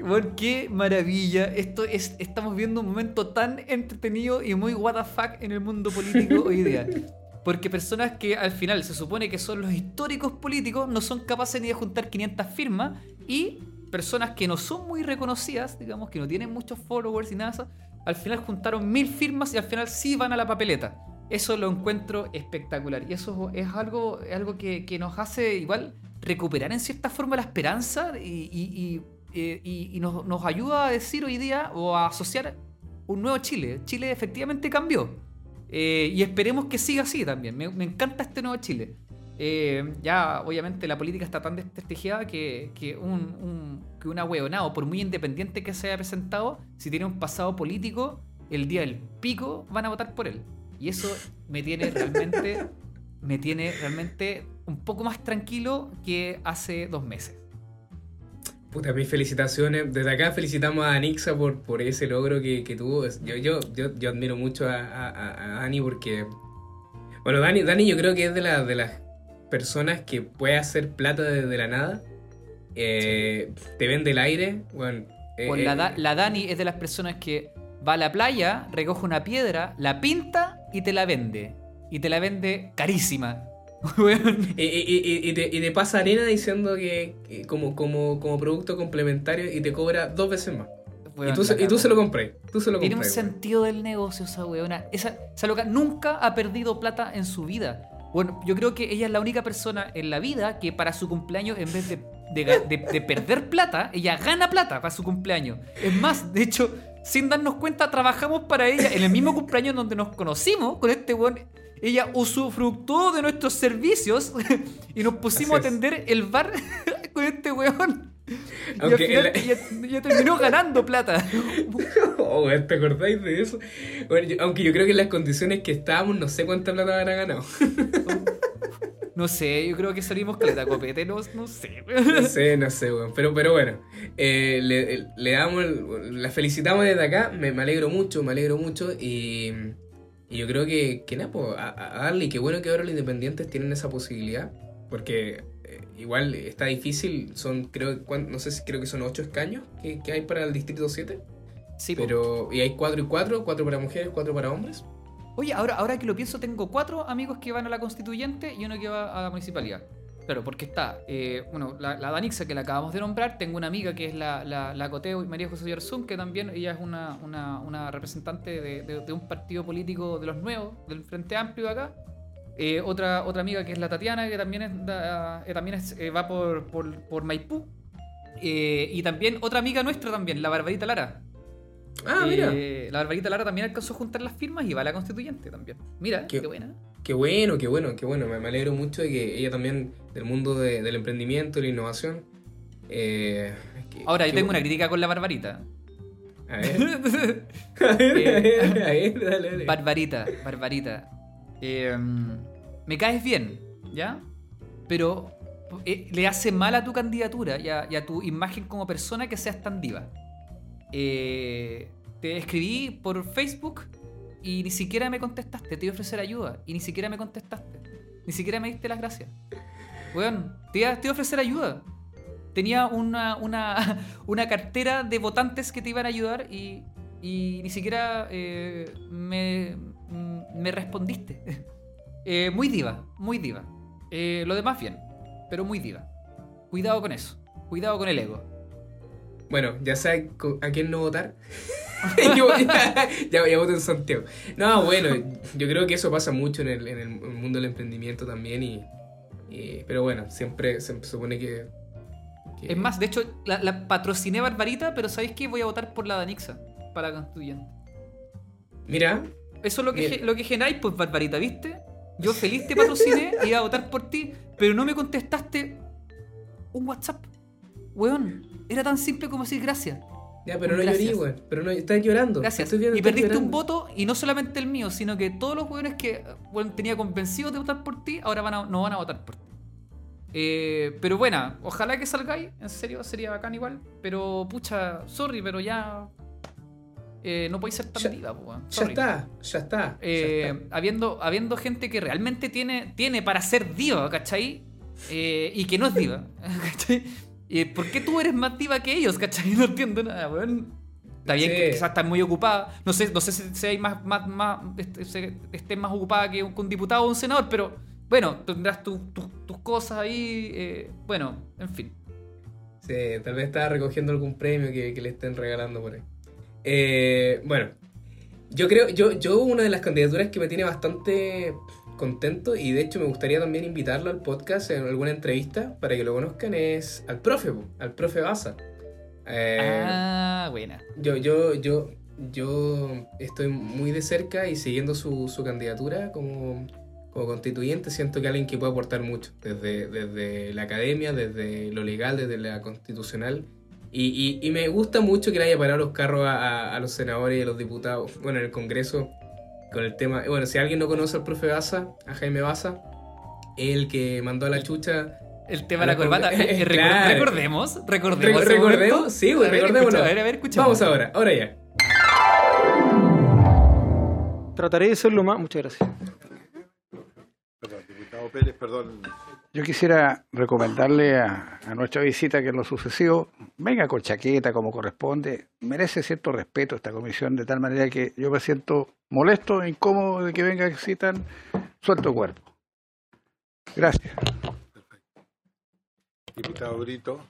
S3: Weón, qué maravilla. Esto es, estamos viendo un momento tan entretenido y muy what the fuck en el mundo político hoy día. *laughs* Porque personas que al final se supone que son los históricos políticos no son capaces ni de juntar 500 firmas y personas que no son muy reconocidas, digamos, que no tienen muchos followers y nada al final juntaron mil firmas y al final sí van a la papeleta. Eso lo encuentro espectacular y eso es algo, es algo que, nos hace igual recuperar en cierta forma la esperanza eh, y nos, nos ayuda a decir hoy día o a asociar un nuevo Chile. Chile efectivamente cambió. Eh, y esperemos que siga así también. Me, encanta este nuevo Chile. Eh, ya, obviamente, la política está tan desprestigiada que, que un, un, que un ahueonado, por muy independiente que se haya presentado, si tiene un pasado político, el día del pico van a votar por él. Y eso me tiene realmente, me tiene realmente un poco más tranquilo que hace dos meses.
S2: Puta, mis felicitaciones. Desde acá felicitamos a Anixa por, por ese logro que, que tuvo. Yo, yo, yo, yo admiro mucho a, a, a- Dani porque. Bueno, Dani, Dani yo creo que es de, la- de las personas que puede hacer plata desde la nada. Eh, Te vende el aire. Bueno, eh,
S3: Pues la,
S2: eh,
S3: Da- la Dani es de las personas que va a la playa, recoge una piedra, la pinta y te la vende. Y te la vende carísima. *laughs*
S2: Y, y- y- y te, y te pasa arena diciendo que, que como, como, como producto complementario y te cobra dos veces más.
S3: Weón,
S2: y, tú, se- y tú se lo compré. Tú se lo
S3: Tiene un
S2: weón.
S3: sentido del negocio esa weona. Esa, esa loca nunca ha perdido plata en su vida. Bueno, yo creo que ella es la única persona en la vida que para su cumpleaños, en vez de, de de- de perder plata, ella gana plata para su cumpleaños. Es más, de hecho, sin darnos cuenta, trabajamos para ella en el mismo cumpleaños donde nos conocimos con este weón. Ella usufructó de nuestros servicios *laughs* y nos pusimos a atender el bar *laughs* con este weón. Y al final
S2: la-
S3: ella, ella terminó ganando plata. *laughs*
S2: Oh, ¿te acordáis de eso? Bueno, yo- aunque yo creo que en las condiciones que estábamos, no sé cuánta plata habrá ganado.
S3: No sé, yo creo que salimos caleta copete, no, no sé.
S2: No sé, no sé, weón. Pero, pero bueno, eh, le, le damos, la felicitamos desde acá. Me, me alegro mucho, me alegro mucho. Y, y yo creo que, que nada, pues, a, a darle. Y qué bueno que ahora los independientes tienen esa posibilidad. Porque eh, igual está difícil. Son, creo, no sé si creo que son ocho escaños que, que hay para el distrito 7.
S3: Sí, po.
S2: Pero, y hay cuatro y cuatro, cuatro para mujeres, cuatro para hombres.
S3: Oye, ahora, ahora que lo pienso, tengo cuatro amigos que van a la constituyente y uno que va a la municipalidad. Claro, porque está, eh, bueno, la, la, Danixa que la acabamos de nombrar, tengo una amiga que es la, la, la Coteo y María José Yarzún, que también ella es una, una, una representante de, de, de, un partido político de los nuevos, del Frente Amplio acá. Eh, otra, otra amiga que es la Tatiana, que también, es, da, eh, también es, va por, por, por Maipú. y también otra amiga nuestra también, la Barbarita Lara,
S2: Ah, mira.
S3: La Barbarita Lara también alcanzó a juntar las firmas y va a la constituyente también. Mira, qué, qué buena.
S2: Qué bueno, qué bueno, qué bueno. Me, me, alegro mucho de que ella también, del mundo de, del emprendimiento y la innovación. Eh,
S3: que, Ahora, yo tengo bueno. una crítica con la Barbarita.
S2: A ver. *laughs* a ver, a ver, dale, dale.
S3: Barbarita, Barbarita. Eh, me caes bien, ¿ya? Pero eh, le hace mal a tu candidatura y a, y a tu imagen como persona que seas tan diva. Eh, te escribí por Facebook y ni siquiera me contestaste. Te iba a ofrecer ayuda y ni siquiera me contestaste. Ni siquiera me diste las gracias. Weón, te iba, te iba a ofrecer ayuda. Tenía una, una, *laughs* una, cartera de votantes que te iban a ayudar y, y ni siquiera eh, me, me, respondiste. *laughs* eh, muy diva, muy diva. Eh, lo demás bien, pero muy diva. Cuidado con eso. Cuidado con el ego.
S2: Bueno, ya sabes a quién no votar. *laughs* *laughs* yo, ya, ya, ya, voto en Santiago. No, bueno, yo creo que eso pasa mucho en el, en el mundo del emprendimiento también. Y, y, pero bueno, siempre se supone que, que...
S3: Es más, de hecho, la, la, patrociné Barbarita, pero ¿sabéis qué? Voy a votar por la Danixa para constituyente.
S2: Mira.
S3: Eso es lo que, lo que generáis, pues, Barbarita, ¿viste? Yo feliz te patrociné y iba a votar por ti, pero no me contestaste un WhatsApp. Weón, era tan simple como decir gracias.
S2: Ya, pero no llorí, weón. Pero no, estás llorando.
S3: Gracias.
S2: Viendo,
S3: y perdiste
S2: llorando.
S3: un voto, y no solamente el mío, sino que todos los weones que bueno, tenía convencidos de votar por ti, ahora van a, no van a votar por ti. Eh, pero bueno, ojalá que salgáis. En serio, sería bacán igual. Pero, pucha, sorry, pero ya. Eh, no podéis ser tan
S2: ya,
S3: diva, weón.
S2: Ya está, ya está.
S3: Eh,
S2: ya está.
S3: Habiendo, habiendo gente que realmente tiene, tiene para ser diva, ¿cachai? Y que no es diva, *laughs* ¿cachai? ¿Y ¿Por qué tú eres más diva que ellos, cachai? *laughs* No entiendo nada, weón. Está bien sí. que quizás estás muy ocupada. No sé, no sé si, si hay más, más, más estés esté más ocupada que un, que un, diputado o un senador, pero bueno, tendrás tu, tu, tus cosas ahí. Eh, bueno, en fin.
S2: Sí, tal vez estaba recogiendo algún premio que, que le estén regalando por ahí. Eh, bueno, yo creo, yo, yo una de las candidaturas que me tiene bastante contento y de hecho me gustaría también invitarlo al podcast en alguna entrevista para que lo conozcan es al profe, al profe Baza.
S3: Eh, ah, buena.
S2: Yo, yo, yo, yo estoy muy de cerca y siguiendo su, su candidatura como, como, constituyente siento que alguien que puede aportar mucho desde, desde la academia, desde lo legal, desde la constitucional. Y, y, y me gusta mucho que le haya parado los carros a, a, a los senadores y a los diputados, bueno, en el Congreso con el tema. Bueno, si alguien no conoce al profe Baza, a Jaime Baza, el que mandó a la chucha.
S3: El tema de la corbata. *laughs* *laughs* Eh, claro. Recordemos, recordemos.
S2: Re recordemos, sí, güey, recordemos.
S3: A ver, a ver, escuchamos.
S2: Vamos ahora, ahora ya.
S6: Trataré de hacerlo más. Muchas gracias.
S7: Perdón, diputado Pérez, perdón.
S6: Yo quisiera recomendarle a, a, nuestra visita que en lo sucesivo venga con chaqueta como corresponde. Merece cierto respeto esta comisión, de tal manera que yo me siento molesto, incómodo de que venga a citan suelto cuerpo. Gracias.
S7: Diputado Brito.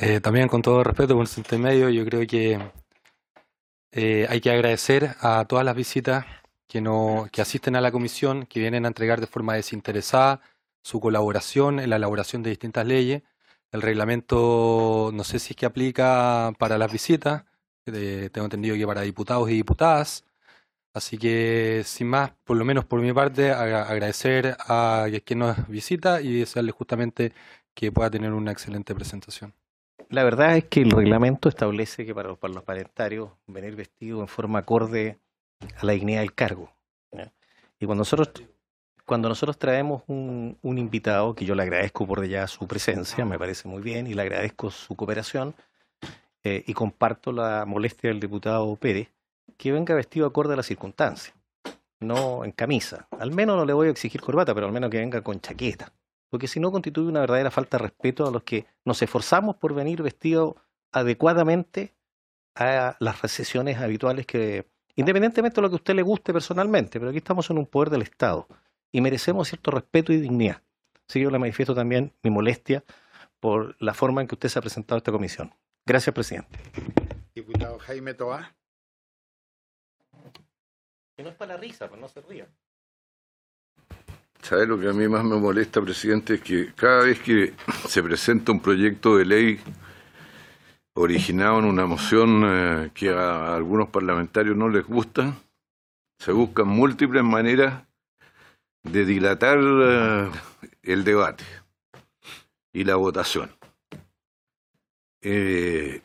S8: Eh, también con todo respeto por el intermedio, yo creo que eh, hay que agradecer a todas las visitas que, no, que asisten a la comisión, que vienen a entregar de forma desinteresada su colaboración en la elaboración de distintas leyes. El reglamento no sé si es que aplica para las visitas, tengo entendido que para diputados y diputadas. Así que, sin más, por lo menos por mi parte, agradecer a quien nos visita y desearle justamente que pueda tener una excelente presentación.
S9: La verdad es que el reglamento establece que para los parlamentarios venir vestido en forma acorde a la dignidad del cargo. Y cuando nosotros cuando nosotros traemos un, invitado, que yo le agradezco por ya su presencia, me parece muy bien, y le agradezco su cooperación, eh, y comparto la molestia del diputado Pérez, que venga vestido acorde a la circunstancia, no en camisa. Al menos no le voy a exigir corbata, pero al menos que venga con chaqueta, porque si no constituye una verdadera falta de respeto a los que nos esforzamos por venir vestidos adecuadamente a las recesiones habituales que independientemente de lo que a usted le guste personalmente, pero aquí estamos en un poder del Estado y merecemos cierto respeto y dignidad. Así que yo le manifiesto también mi molestia por la forma en que usted se ha presentado a esta comisión. Gracias, presidente.
S7: Diputado Jaime Toá.
S9: Que no es para la risa, pues no se ría.
S10: ¿Sabe lo que a mí más me molesta, presidente? Es que cada vez que se presenta un proyecto de ley originado en una moción eh, que a algunos parlamentarios no les gusta, se buscan múltiples maneras de dilatar eh, el debate y la votación. Eh,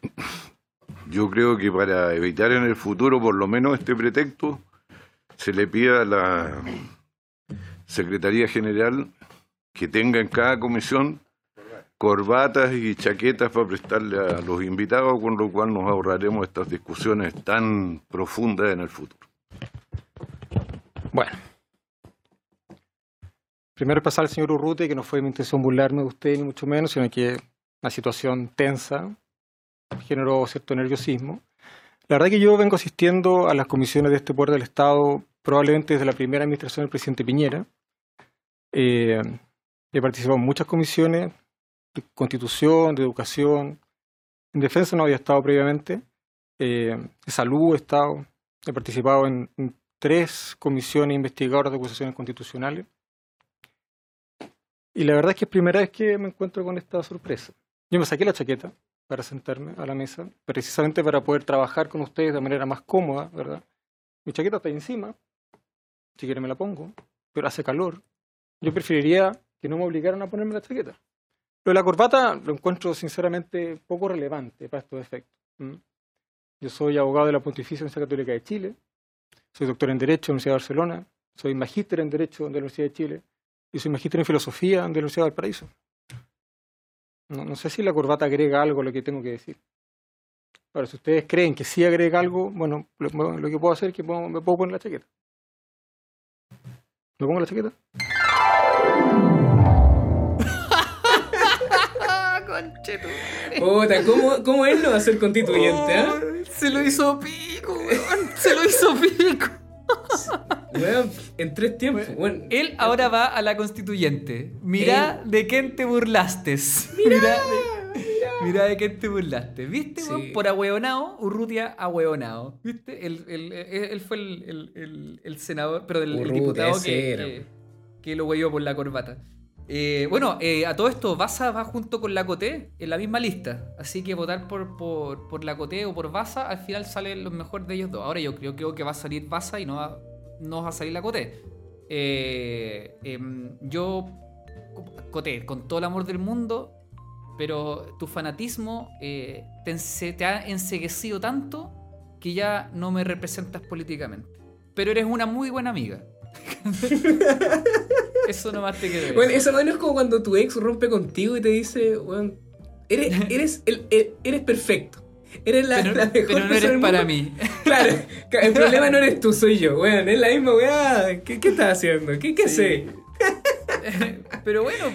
S10: yo creo que para evitar en el futuro, por lo menos este pretexto, se le pida a la Secretaría General que tenga en cada comisión corbatas y chaquetas para prestarle a los invitados, con lo cual nos ahorraremos estas discusiones tan profundas en el futuro.
S11: Bueno. Primero pasar al señor Urruti, que no fue mi intención burlarme de usted, ni mucho menos, sino que una situación tensa generó cierto nerviosismo. La verdad que yo vengo asistiendo a las comisiones de este poder del Estado probablemente desde la primera administración del presidente Piñera. Eh, he participado en muchas comisiones, de constitución, de educación, en defensa no había estado previamente, eh, de salud he estado, he participado en, en tres comisiones investigadoras de acusaciones constitucionales. Y la verdad es que es primera vez que me encuentro con esta sorpresa. Yo me saqué la chaqueta para sentarme a la mesa, precisamente para poder trabajar con ustedes de manera más cómoda, ¿verdad? Mi chaqueta está ahí encima, si quieren me la pongo, pero hace calor. Yo preferiría que no me obligaran a ponerme la chaqueta. Lo de la corbata lo encuentro sinceramente poco relevante para estos efectos. Yo soy abogado de la Pontificia Universidad Católica de Chile, soy doctor en Derecho en la Universidad de Barcelona, soy magíster en Derecho de la Universidad de Chile y soy magíster en Filosofía de la Universidad del Paraíso. No, no sé si la corbata agrega algo a lo que tengo que decir. Ahora, si ustedes creen que sí agrega algo, bueno, lo, lo que puedo hacer es que puedo, me puedo poner la chaqueta. ¿Me pongo la chaqueta? *laughs*
S2: Puta, ¿cómo, ¿cómo él no va a ser constituyente? ah?
S3: Se lo hizo pico, weón. Se lo hizo pico. *laughs*
S2: Weón, en tres tiempos.
S3: Él ahora va a la constituyente. Mira de quién te burlaste. *laughs* Mira, de, quién te burlaste. ¿Viste,
S2: Sí.
S3: weón? Por ahueonado, Urrutia ahueonado. ¿Viste? Él, él- él- él fue el, el- senador, pero el,
S2: Urrutia,
S3: diputado que, que, lo huevió por la corbata. Eh, bueno, eh, a todo esto, Baza va junto con la Coté en la misma lista. Así que votar por, por, por la Coté o por Baza, al final sale lo mejor de ellos dos. Ahora yo creo, creo que va a salir Baza y no va, no va a salir la Coté. Eh, em, yo, Coté, con todo el amor del mundo, pero tu fanatismo eh, te, ha enseguecido tanto que ya no me representas políticamente. Pero eres una muy buena amiga. *laughs* Eso nomás te decir.
S2: Bueno, eso no es como cuando tu ex rompe contigo y te dice, eres, el- eres perfecto. Eres la,
S3: pero,
S2: la mejor
S3: pero no
S2: persona
S3: eres
S2: del
S3: para
S2: mundo".
S3: mí. *laughs*
S2: Claro, el problema no eres tú, soy yo, weón. Es la misma weá. ¿Qué, qué estás haciendo? ¿Qué, qué
S3: Sí.
S2: haces? *laughs*
S3: Pero bueno,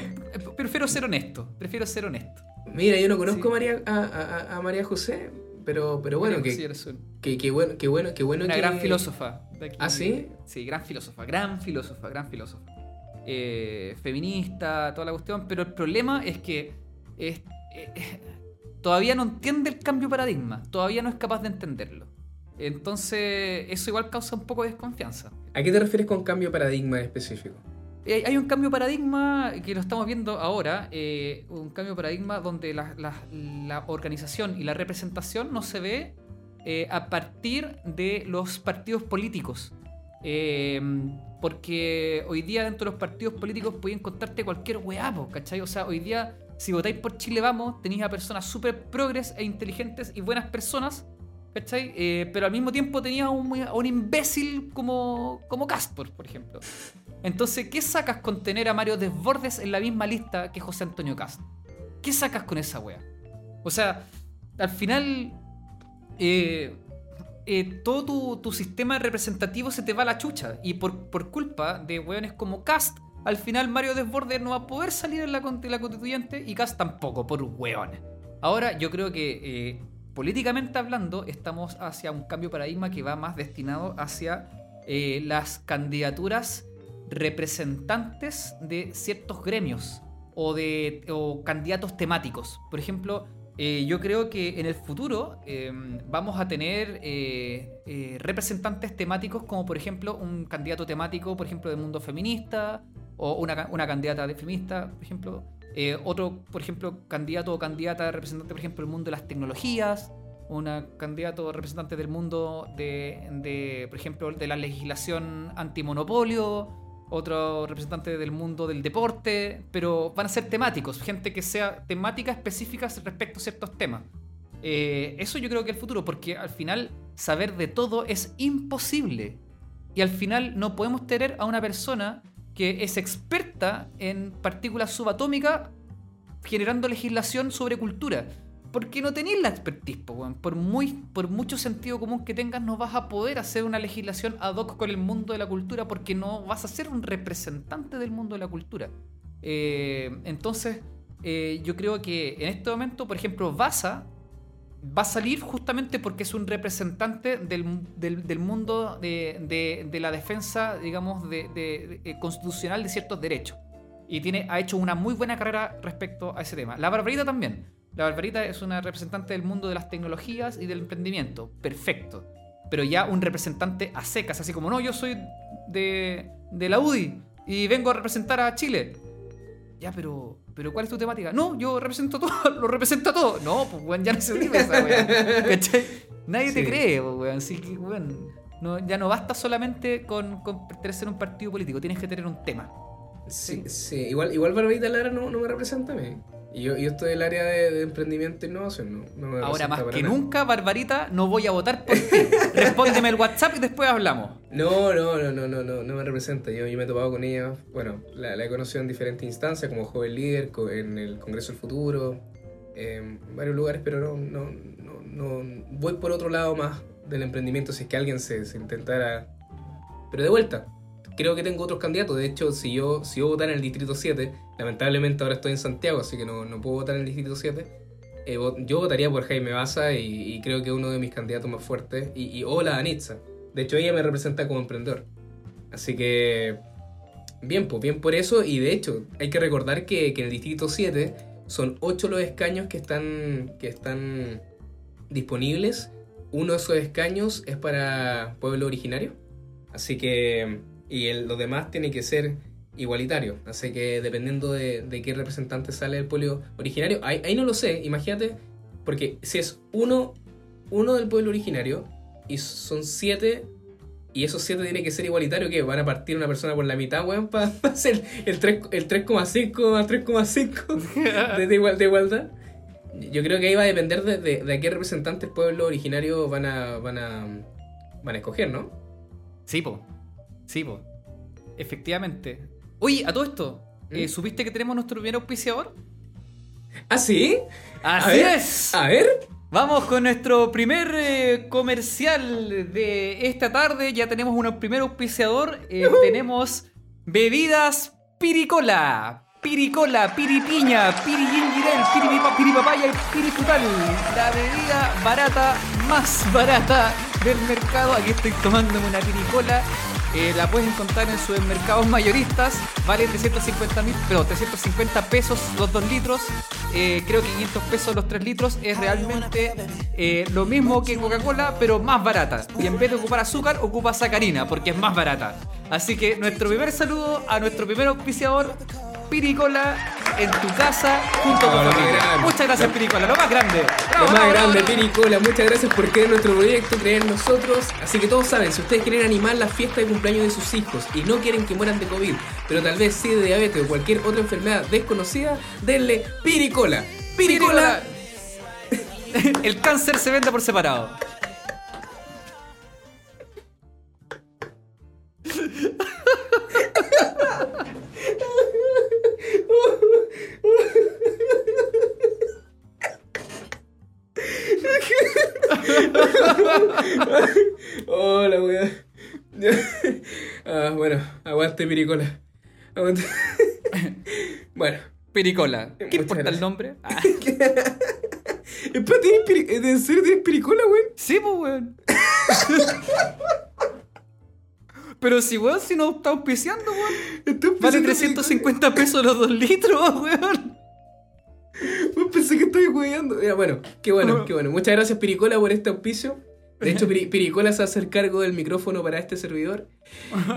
S3: prefiero ser honesto. Prefiero ser honesto.
S2: Mira, yo no conozco
S3: Sí.
S2: a, María, a, a- a María José, pero, pero bueno,
S3: María
S2: que,
S3: José
S2: que, que bueno, que bueno, que bueno
S3: Una
S2: que-
S3: gran filósofa. de aquí.
S2: ¿Ah, sí?
S3: Sí, gran filósofa, gran filósofa, gran filósofa. Eh, feminista, toda la cuestión, pero el problema es que es- eh, todavía no entiende el cambio de paradigma, todavía no es capaz de entenderlo. Entonces, eso igual causa un poco de desconfianza.
S2: ¿A qué te refieres con cambio de paradigma específico?
S3: Eh, Hay un cambio de paradigma que lo estamos viendo ahora, eh, un cambio de paradigma donde la, la- la organización y la representación no se ve eh, a partir de los partidos políticos. Porque hoy día dentro de los partidos políticos pueden encontrarte cualquier weá, ¿cachai? O sea, hoy día si votáis por Chile Vamos, tenéis a personas súper progres e inteligentes y buenas personas, ¿cachai? Eh, pero al mismo tiempo tenías a un, imbécil como, como por ejemplo. Entonces, ¿qué sacas con tener a Mario Desbordes en la misma lista que José Antonio Cast? ¿Qué sacas con esa wea? O sea, al final, eh, eh, todo tu, tu sistema representativo se te va a la chucha. Y por, por culpa de weones como Cast, al final Mario Desbordes no va a poder salir en la, constituyente y Cast tampoco, por weones. Ahora, yo creo que eh, políticamente hablando, estamos hacia un cambio de paradigma que va más destinado hacia eh, las candidaturas representantes de ciertos gremios o de o candidatos temáticos. Por ejemplo, eh, yo creo que en el futuro eh, vamos a tener eh, eh, representantes temáticos como por ejemplo un candidato temático, por ejemplo, del mundo feminista o una, una candidata de feminista, por ejemplo. Otro, por ejemplo, candidato o candidata representante, por ejemplo, del mundo de las tecnologías. Una candidato representante del mundo de, por ejemplo, de la legislación antimonopolio. Otro representante del mundo del deporte. Pero van a ser temáticos. Gente que sea temática específica respecto a ciertos temas. Eh, eso yo creo que es el futuro, porque al final saber de todo es imposible. Y al final no podemos tener a una persona que es experta en partículas subatómicas generando legislación sobre cultura. Porque no tenéis la expertise, por, muy, por mucho sentido común que tengas, no vas a poder hacer una legislación ad hoc con el mundo de la cultura porque no vas a ser un representante del mundo de la cultura. Eh, entonces, eh, yo creo que en este momento, por ejemplo, Baza va a salir justamente porque es un representante del, del- mundo de, de- la defensa, digamos, de, de- constitucional de ciertos derechos. Y tiene, ha hecho una muy buena carrera respecto a ese tema. La Barbarita también. La Barbarita es una representante del mundo de las tecnologías y del emprendimiento. Perfecto. Pero ya un representante a secas, así como, no, yo soy de, de la UDI y vengo a representar a Chile. Ya, pero, pero ¿cuál es tu temática? No, yo represento todo, *laughs* lo represento todo. No, pues weón, ya no se vive esa weón. *laughs* ¿Cachai? Nadie te cree, pues, weón. Así que, weón, no, ya no basta solamente con, con pertenecer a un partido político, tienes que tener un tema.
S2: Sí, sí. Igual, igual Barbarita Lara no, no me representa a mí. Y yo, yo estoy del área de, de emprendimiento e innovación, no, no me
S3: Ahora más que
S2: nada.
S3: nunca, Barbarita, no voy a votar por ti. *laughs* Respóndeme el WhatsApp y después hablamos.
S2: No, no, no, no, no, no, no me representa. Yo, yo me he topado con ella, bueno, la, la he conocido en diferentes instancias, como joven líder, en el Congreso del Futuro, en varios lugares, pero no, no, no, no voy por otro lado más del emprendimiento si es que alguien se, se intentara. Pero de vuelta, creo que tengo otros candidatos. De hecho, si yo, si yo votara en el Distrito 7, lamentablemente ahora estoy en Santiago, así que no, no puedo votar en el Distrito 7. eh, vo- yo votaría por Jaime Baza y, y creo que es uno de mis candidatos más fuertes. Y, y o la Anitza. De hecho, ella me representa como emprendedor. Así que, bien, pues bien por eso. Y de hecho, hay que recordar que, que en el Distrito 7 son 8 los escaños que están, que están disponibles. Uno de esos escaños es para pueblo originario. Así que, y el, los demás tienen que ser igualitarios. Así que dependiendo de, de qué representante sale el pueblo originario, ahí, ahí no lo sé, imagínate, porque si es uno, uno del pueblo originario y son siete, y esos siete tienen que ser igualitarios, que van a partir una persona por la mitad, weón, para *laughs* hacer el 3 el 3,5 a 3,5 de, de igual- de igualdad. Yo creo que ahí va a depender de, de, de a qué representante el pueblo originario van a, van a, van a escoger, ¿no?
S3: Sí, po. Sí, po. Efectivamente. Oye, a todo esto, eh,
S2: ¿Mm?
S3: ¿supiste que tenemos nuestro primer auspiciador?
S2: ¿Ah, sí?
S3: Así
S2: A ver,
S3: es.
S2: A ver.
S3: Vamos con nuestro primer eh, comercial de esta tarde. Ya tenemos un primer auspiciador. Eh, tenemos bebidas Piricola. Piricola, piripiña, pirigingirel, piripipa- piripapaya y piriputal. La bebida barata, más barata del mercado. Aquí estoy tomándome una piricola. Eh, la puedes encontrar en supermercados mayoristas. Vale 350 mil, pero 350 pesos los 2 litros. Eh, creo que 500 pesos los 3 litros es realmente eh, lo mismo que Coca-Cola, pero más barata. Y en vez de ocupar azúcar, ocupa sacarina, porque es más barata. Así que nuestro primer saludo a nuestro primer auspiciador, Piricola, en tu casa, junto a tu
S2: No, lo más
S3: familia. Muchas gracias, Piricola, lo más grande.
S2: Lo
S3: Bravo,
S2: más
S3: bravo,
S2: grande,
S3: bravo.
S2: Piricola, muchas gracias por creer en nuestro proyecto, creer en nosotros. Así que todos saben, si ustedes quieren animar la fiesta de cumpleaños de sus hijos y no quieren que mueran de COVID, pero tal vez sí de diabetes o cualquier otra enfermedad desconocida, denle Piricola. Piricola. *laughs*
S3: El cáncer se vende por separado. *laughs*
S2: Piricola. *laughs* Bueno.
S3: Piricola. ¿Qué
S2: Muchas
S3: importa el nombre? Ah. *laughs*
S2: Espera, ¿tienes peri- ¿en serio tienes pericola, weón?
S3: Sí, pues, weón. *laughs* Pero si, weón, si no está auspiciando, weón. Vale 350 pesos los dos litros, weón.
S2: Weón, Pensé que estabas weyando. Ya, bueno, qué bueno, qué bueno. Muchas gracias, Pericola, por este auspicio. De hecho, Pericola se va a hacer cargo del micrófono para este servidor.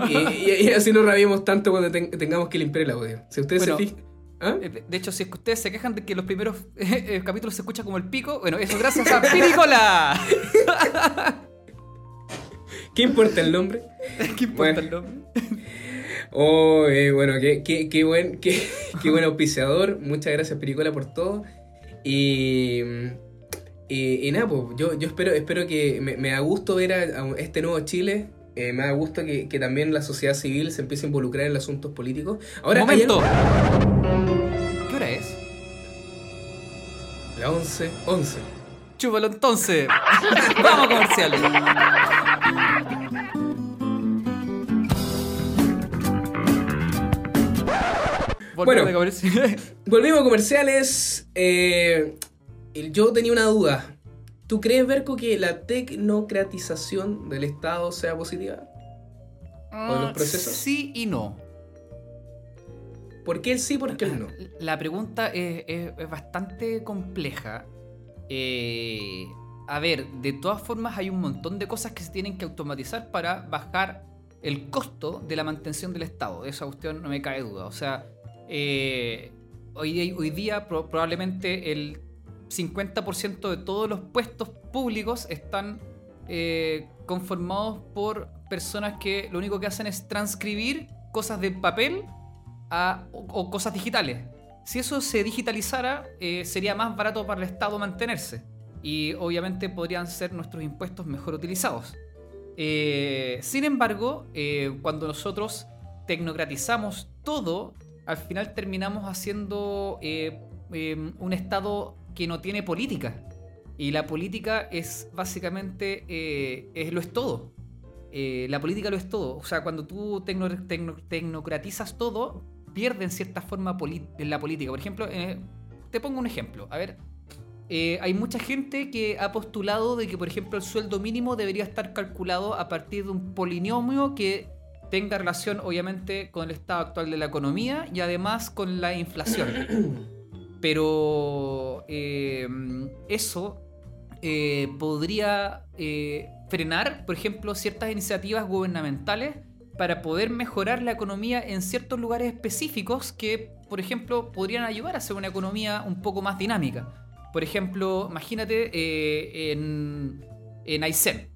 S2: Y, y- y así no rabiemos tanto cuando ten- tengamos que limpiar el audio. Si ustedes
S3: Bueno,
S2: se fijan. ¿Ah?
S3: Eh, De hecho, si es que ustedes se quejan de que los primeros *laughs* eh, eh, capítulos se escucha como el pico, bueno, eso gracias a Piricola. *laughs*
S2: ¿Qué importa el nombre? *laughs*
S3: ¿Qué importa
S2: Bueno.
S3: el nombre?
S2: Oh, eh, bueno, qué, qué, qué buen, qué, qué buen auspiciador. Muchas gracias, Pericola, por todo. Y, y, y nada, pues yo, yo espero, espero que me, me da gusto ver a, a este nuevo Chile. Eh, me da gusto que, que también la sociedad civil se empiece a involucrar en los asuntos políticos. Ahora,
S3: Momento. ¿Qué hora es?
S2: La 11, 11.
S3: Chúpalo entonces. *laughs* Vamos a comerciales.
S2: Bueno.
S3: Volvemos de comerciales.
S2: Volvimos a comerciales. Eh, yo tenía una duda. ¿Tú crees, Berco, que la tecnocratización del Estado sea positiva? ¿O de los procesos?
S3: Sí y no.
S2: ¿Por qué el sí, por qué el no?
S3: La pregunta es, es- es bastante compleja. Eh, a ver, de todas formas hay un montón de cosas que se tienen que automatizar para bajar el costo de la mantención del Estado. De esa cuestión no me cae duda. O sea, eh, hoy, hoy día pro- probablemente el 50% de todos los puestos públicos están eh, conformados por personas que lo único que hacen es transcribir cosas de papel o, cosas digitales. Si eso se digitalizara, eh, sería más barato para el Estado mantenerse. Y obviamente podrían ser nuestros impuestos mejor utilizados. Eh, sin embargo, cuando nosotros tecnocratizamos todo, al final terminamos haciendo eh, un Estado que no tiene política. Y la política es básicamente, eh, es, lo es todo. Eh, la política lo es todo. O sea, cuando tú tecno- tecno- tecnocratizas todo, pierde en cierta forma en la política. Por ejemplo, eh, te pongo un ejemplo. A ver, hay mucha gente que ha postulado de que, por ejemplo, el sueldo mínimo debería estar calculado a partir de un polinomio que tenga relación, obviamente, con el estado actual de la economía y además con la inflación. *clears throat* Pero eh, eso eh, podría eh, frenar, por ejemplo, ciertas iniciativas gubernamentales para poder mejorar la economía en ciertos lugares específicos que, por ejemplo, podrían ayudar a hacer una economía un poco más dinámica. Por ejemplo, imagínate en, en Aysén.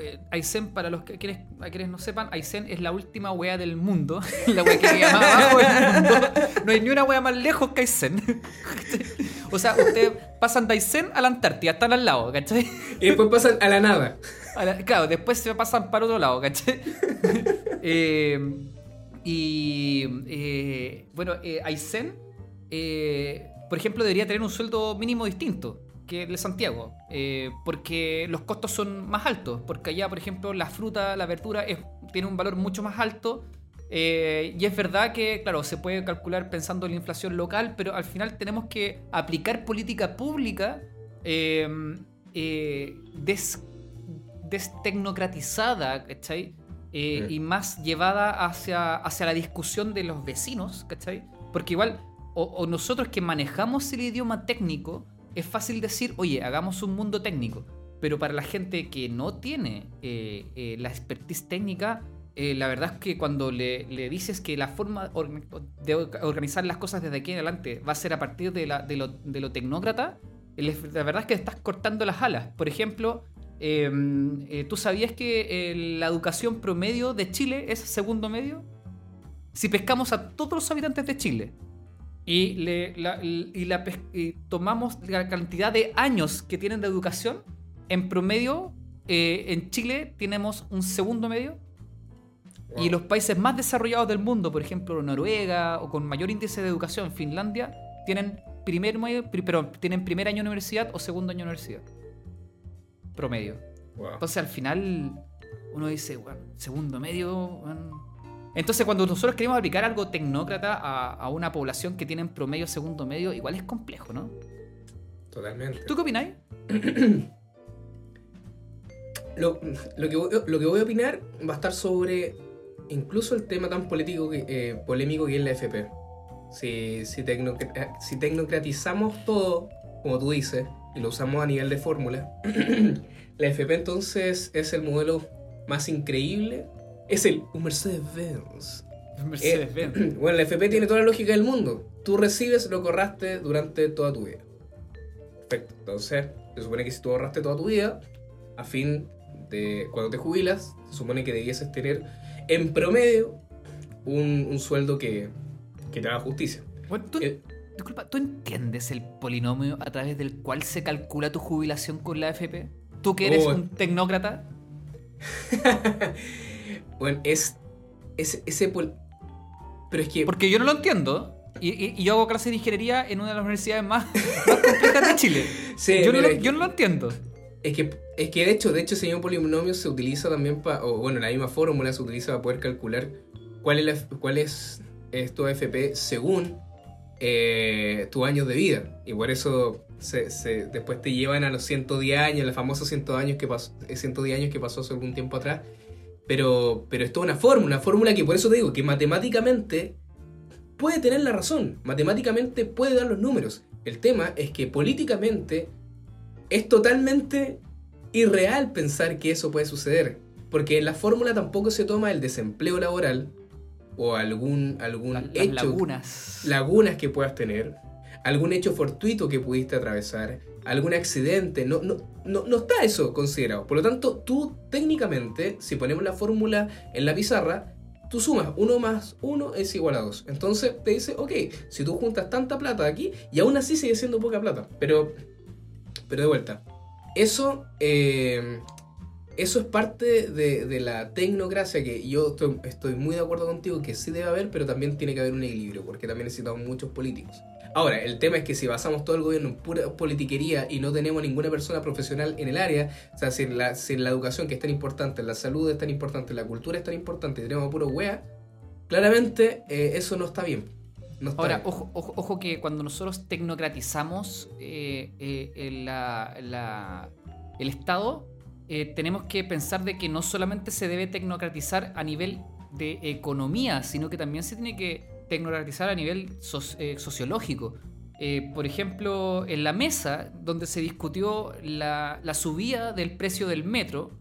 S3: Eh, Aysén, para los que quienes, a quienes no sepan, Aysén es la última wea del mundo. *laughs* la wea que queda más abajo del mundo. No hay ni una wea más lejos que Aysén. *laughs* o sea, ustedes pasan de Aysén a la Antártida, están al lado, ¿cachai?
S2: Y después pasan a la nada.
S3: A la- claro, después se pasan para otro lado, ¿cachai? *laughs* Eh, y eh, bueno, eh, Aysén, eh, por ejemplo, debería tener un sueldo mínimo distinto que el de Santiago, eh, porque los costos son más altos, porque allá, por ejemplo, la fruta, la verdura es- tiene un valor mucho más alto. eh, y es verdad que, claro, se puede calcular pensando en la inflación local, pero al final tenemos que aplicar política pública eh, des- destecnocratizada, ¿cachai? Y más llevada hacia, hacia la discusión de los vecinos, ¿cachai? Porque igual, o, o nosotros que manejamos el idioma técnico, es fácil decir, oye, hagamos un mundo técnico. Pero para la gente que no tiene eh, eh, la expertise técnica, eh, la verdad es que cuando le, le dices que la forma de or- organizar las cosas desde aquí en adelante va a ser a partir de, la- de lo, de lo tecnócrata, la verdad es que estás cortando las alas. Por ejemplo, eh, eh, ¿tú sabías que eh, la educación promedio de Chile es segundo medio? Si pescamos a todos los habitantes de Chile y, le- la- y la pes- y tomamos la cantidad de años que tienen de educación, en promedio eh, en Chile tenemos un segundo medio y los países más desarrollados del mundo, por ejemplo Noruega o con mayor índice de educación, Finlandia, tienen primer, medio- pri- perdón, tienen primer año de universidad o segundo año de universidad. Promedio. Entonces al final uno dice, bueno, segundo medio. bueno. Entonces cuando nosotros queremos aplicar algo tecnócrata a, a una población que tiene en promedio segundo medio, igual es complejo, ¿no?
S2: Totalmente.
S3: ¿Tú qué opináis? *clears throat*
S2: Lo, lo que, voy- lo que voy a opinar va a estar sobre incluso el tema tan político que, eh, polémico que es la FP. Si, si tecnocratizamos todo, como tú dices, y lo usamos a nivel de fórmula, *clears throat* la FP entonces es el modelo más increíble. Es el un Mercedes-Benz.
S3: Mercedes-Benz.
S2: Eh, *clears throat* bueno, la FP tiene toda la lógica del mundo. Tú recibes lo que ahorraste durante toda tu vida. Perfecto. Entonces, se supone que si tú ahorraste toda tu vida, a fin de cuando te jubilas, se supone que debieses tener en promedio un, un sueldo que, que te haga justicia.
S3: Bueno, tú, disculpa, ¿tú entiendes el polinomio a través del cual se calcula tu jubilación con la AFP? ¿Tú que eres
S2: Oh.
S3: un tecnócrata? *laughs*
S2: Bueno, es, es ese... Pero es que...
S3: Porque yo no lo entiendo. Y, y- y yo hago clases de ingeniería en una de las universidades más, más complejas de Chile. *laughs*
S2: Sí,
S3: yo, no lo,
S2: es
S3: yo no lo entiendo.
S2: Es que, es que de hecho, de hecho, ese mismo polinomio se utiliza también para, o bueno, la misma fórmula se utiliza para poder calcular cuál es, la- cuál es, es tu AFP según eh, tus años de vida. Y por eso se, se- después te llevan a los 110 años, los famosos 110 años que pasó, eh, 110 años que pasó hace algún tiempo atrás. Pero, pero es toda una fórmula, una fórmula que por eso te digo que matemáticamente puede tener la razón, matemáticamente puede dar los números. El tema es que políticamente es totalmente irreal pensar que eso puede suceder. Porque en la fórmula tampoco se toma el desempleo laboral o algún, algún
S3: Las
S2: hecho.
S3: lagunas.
S2: lagunas que puedas tener, algún hecho fortuito que pudiste atravesar, algún accidente. No, no, no, no está eso considerado. Por lo tanto, tú técnicamente, si ponemos la fórmula en la pizarra, tú sumas 1 más 1 es igual a 2. Entonces te dice, ok, si tú juntas tanta plata aquí, y aún así sigue siendo poca plata. Pero, pero de vuelta, eso, eh, eso es parte de, de la tecnocracia que yo estoy, estoy muy de acuerdo contigo que sí debe haber, pero también tiene que haber un equilibrio, porque también necesitamos muchos políticos. Ahora, el tema es que si basamos todo el gobierno en pura politiquería y no tenemos ninguna persona profesional en el área, o sea, si la, si la educación que es tan importante, la salud es tan importante, la cultura es tan importante y tenemos puro wea, claramente eh, eso no está bien. No está
S3: Ahora,
S2: bien.
S3: ojo, ojo, ojo que cuando nosotros tecnocratizamos eh, eh, la- el Estado, eh, tenemos que pensar de que no solamente se debe tecnocratizar a nivel de economía, sino que también se tiene que tecnocratizar a nivel soci- eh, sociológico. Eh, por ejemplo, en la mesa donde se discutió la, la subida del precio del metro,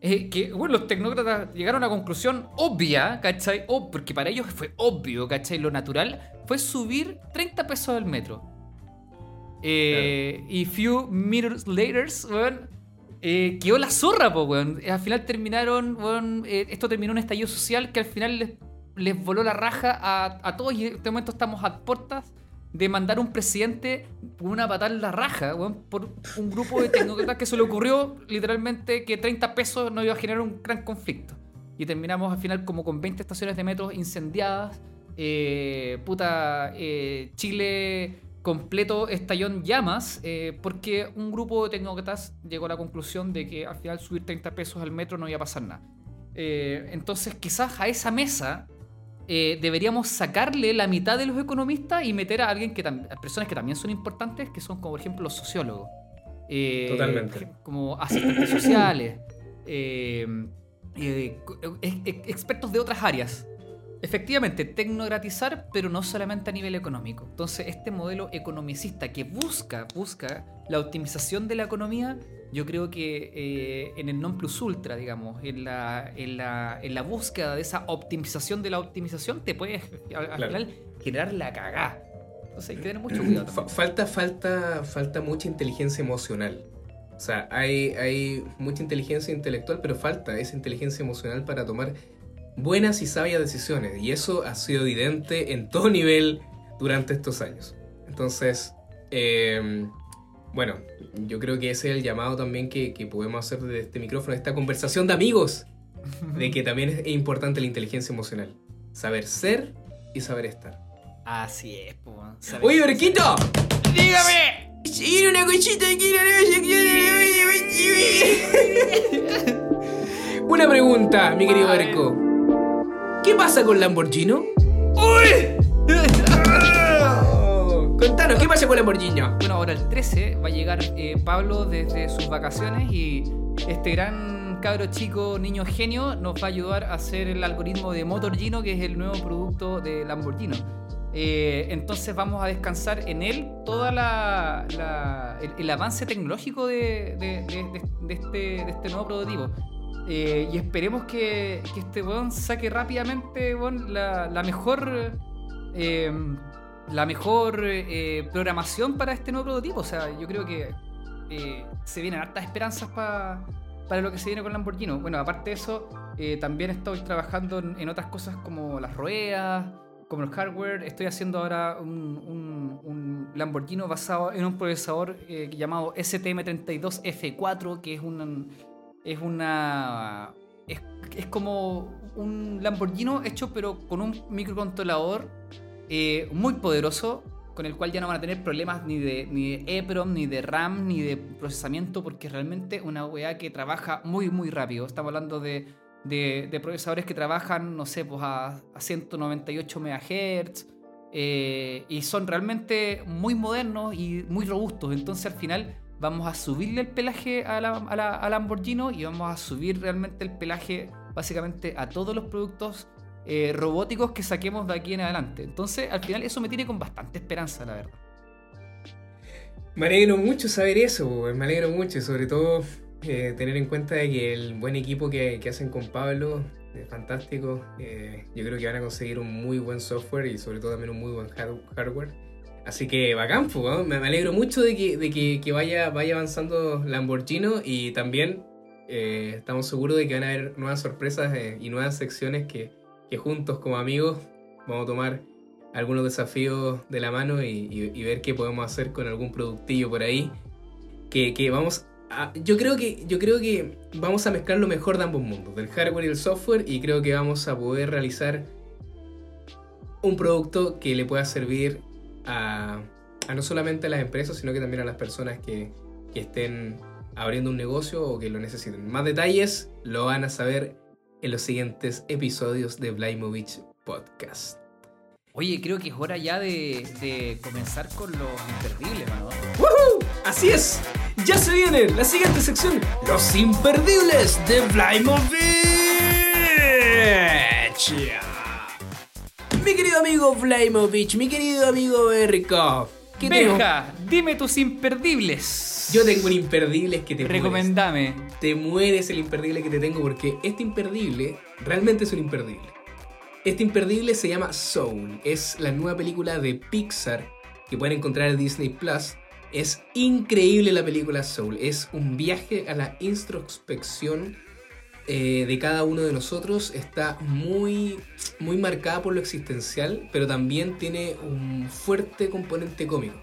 S3: eh, que, bueno, los tecnócratas llegaron a una conclusión obvia, ¿cachai? Oh, porque para ellos fue obvio, ¿cachai? Lo natural fue subir 30 pesos al metro. Eh, Y few minutes later, weón, eh, quedó la zorra, po, weón. Al final terminaron, weón, esto terminó un estallido social que al final les, les voló la raja a, a todos y en este momento estamos a puertas de mandar un presidente con una patada en la raja, por un grupo de tecnócratas que se le ocurrió literalmente que 30 pesos no iba a generar un gran conflicto. Y terminamos al final como con 20 estaciones de metro incendiadas, eh, puta, eh, Chile completo estalló llamas, eh, porque un grupo de tecnócratas llegó a la conclusión de que al final subir 30 pesos al metro no iba a pasar nada. Entonces quizás a esa mesa eh, deberíamos sacarle la mitad de los economistas y meter a alguien que a personas que también son importantes, que son como por ejemplo los sociólogos. Eh,
S2: Totalmente.
S3: Como asistentes sociales. eh, expertos de otras áreas. Efectivamente, tecnocratizar, pero no solamente a nivel económico. Entonces, este modelo economicista que busca, busca la optimización de la economía, yo creo que eh, en el non plus ultra, digamos, en la, en, la, en la búsqueda de esa optimización de la optimización, te puedes al, al
S2: Claro.
S3: final generar la cagá. Entonces hay que tener mucho cuidado.
S2: Fa- falta, falta, falta mucha inteligencia emocional. O sea, hay, hay mucha inteligencia intelectual, pero falta esa inteligencia emocional para tomar buenas y sabias decisiones. Y eso ha sido evidente en todo nivel durante estos años. Entonces, eh, bueno, yo creo que ese es el llamado también que, que podemos hacer desde este micrófono, esta conversación de amigos, de que también es importante la inteligencia emocional. Saber ser y saber estar.
S3: Así es. ¿sabes?
S2: Oye, Orquito,
S3: dígame.
S2: Sí, una cosita aquí Una pregunta, mi querido Arco. ¿Qué pasa con Lamborghini? ¡Uy! Contanos, ¿qué pasa con Lamborghini?
S3: Bueno, ahora el 13 va a llegar eh, Pablo desde sus vacaciones y este gran cabro chico, niño genio, nos va a ayudar a hacer el algoritmo de Motorgino, que es el nuevo producto de Lamborghini. Eh, entonces vamos a descansar en él todo el, el, avance tecnológico de, de, de, de, este, este nuevo prototipo. Eh, y esperemos que, que este weón saque rápidamente la, la, mejor eh, la mejor eh, programación para este nuevo prototipo. O sea, yo creo que eh, se vienen hartas esperanzas para lo que se viene con Lamborghini. Bueno, aparte de eso, eh, también estoy trabajando en, otras cosas como las ruedas, como el hardware. Estoy haciendo ahora un, Lamborghini basado en un procesador llamado STM32F4, que es un es una es, es, como un Lamborghini hecho pero con un microcontrolador eh, muy poderoso con el cual ya no van a tener problemas ni de, ni de EPROM, ni de RAM, ni de procesamiento, porque es realmente una weá que trabaja muy, muy rápido. Estamos hablando de, de, procesadores que trabajan, no sé, pues a, 198 MHz, eh, y son realmente muy modernos y muy robustos. Entonces al final vamos a subirle el pelaje a, la, a, la, a Lamborghini y vamos a subir realmente el pelaje básicamente a todos los productos eh, robóticos que saquemos de aquí en adelante. Entonces, al final eso me tiene con bastante esperanza, la verdad.
S2: Me alegro mucho saber eso, me alegro mucho, sobre todo eh, tener en cuenta que el buen equipo que, hacen con Pablo es fantástico. Eh, yo creo que van a conseguir un muy buen software y sobre todo también un muy buen hardware. Así que bacán, me, alegro mucho de que, vaya, vaya avanzando Lamborghini y también estamos seguros de que van a haber nuevas sorpresas y nuevas secciones que, juntos como amigos vamos a tomar algunos desafíos de la mano y, ver qué podemos hacer con algún productillo por ahí. Que, vamos a, yo creo que yo creo que vamos a mezclar lo mejor de ambos mundos, del hardware y el software, y creo que vamos a poder realizar un producto que le pueda servir a, a no solamente a las empresas, sino que también a las personas que, que estén abriendo un negocio o que lo necesiten. Más detalles lo van a saber en los siguientes episodios de Blaimovich Podcast.
S3: Oye, creo que es hora ya de, comenzar con los imperdibles, ¿no?
S2: ¡Woohoo! Así es, ya se viene la siguiente sección, los imperdibles de Blaimovich. Mi querido amigo Blaimovich, mi querido amigo
S3: Venga, dime tus imperdibles.
S2: Yo tengo un imperdible que te
S3: Recomendame.
S2: Te mueres el imperdible que te tengo porque este imperdible realmente es un imperdible. Este imperdible se llama Soul. Es la nueva película de Pixar que pueden encontrar en Disney Plus. Es increíble la película Soul. Es un viaje a la introspección eh, de cada uno de nosotros. Está muy, muy marcada por lo existencial, pero también tiene un fuerte componente cómico.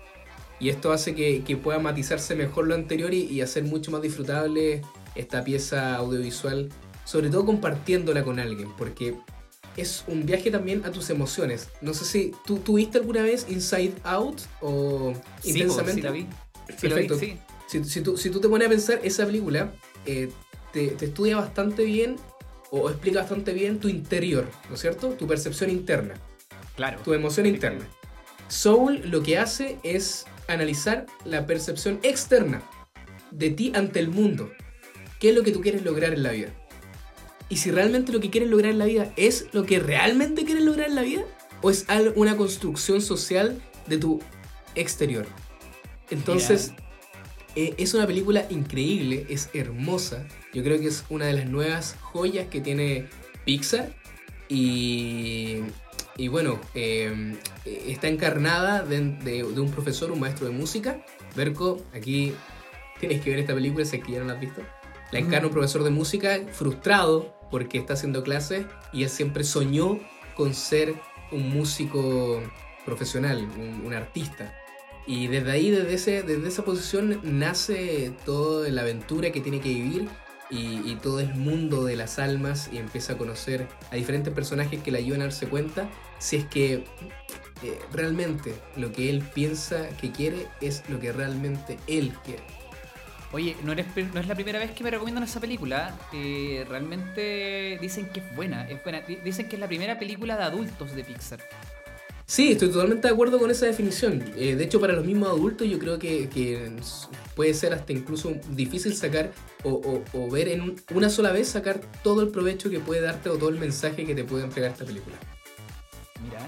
S2: Y esto hace que, pueda matizarse mejor lo anterior y, hacer mucho más disfrutable esta pieza audiovisual, sobre todo compartiéndola con alguien, porque es un viaje también a tus emociones. No sé si tú tuviste alguna vez Inside Out o Intensamente.
S3: Sí, la vi.
S2: Perfecto. Si, tú, te pones a pensar, esa película eh, te, estudia bastante bien o explica bastante bien tu interior, ¿no es cierto? Tu percepción interna.
S3: Claro.
S2: Tu emoción interna. Soul lo que hace es analizar la percepción externa de ti ante el mundo. ¿Qué es lo que tú quieres lograr en la vida? Y si realmente lo que quieres lograr en la vida es lo que realmente quieres lograr en la vida, o es una construcción social de tu exterior. Entonces, eh, es una película increíble, es hermosa. Yo creo que es una de las nuevas joyas que tiene Pixar. Y y bueno, em, está encarnada de, un profesor, un maestro de música. Berko, aquí tienes que ver esta película, sé que ya no la has visto. La encarna un profesor de música frustrado porque está haciendo clases y él siempre soñó con ser un músico profesional, un, artista. Y desde ahí, desde, ese, desde esa posición, nace toda la aventura que tiene que vivir y, todo el mundo de las almas y empieza a conocer a diferentes personajes que le ayudan a darse cuenta si es que eh, realmente lo que él piensa que quiere es lo que realmente él quiere.
S3: Oye, no, no es la primera vez que me recomiendan esa película. Eh, realmente dicen que es buena, es buena. Dicen que es la primera película de adultos de Pixar.
S2: Sí, estoy totalmente de acuerdo con esa definición. Eh, de hecho, para los mismos adultos yo creo que, que puede ser hasta incluso difícil sacar o, o- o ver en un- una sola vez sacar todo el provecho que puede darte o todo el mensaje que te puede entregar esta película.
S3: Mira.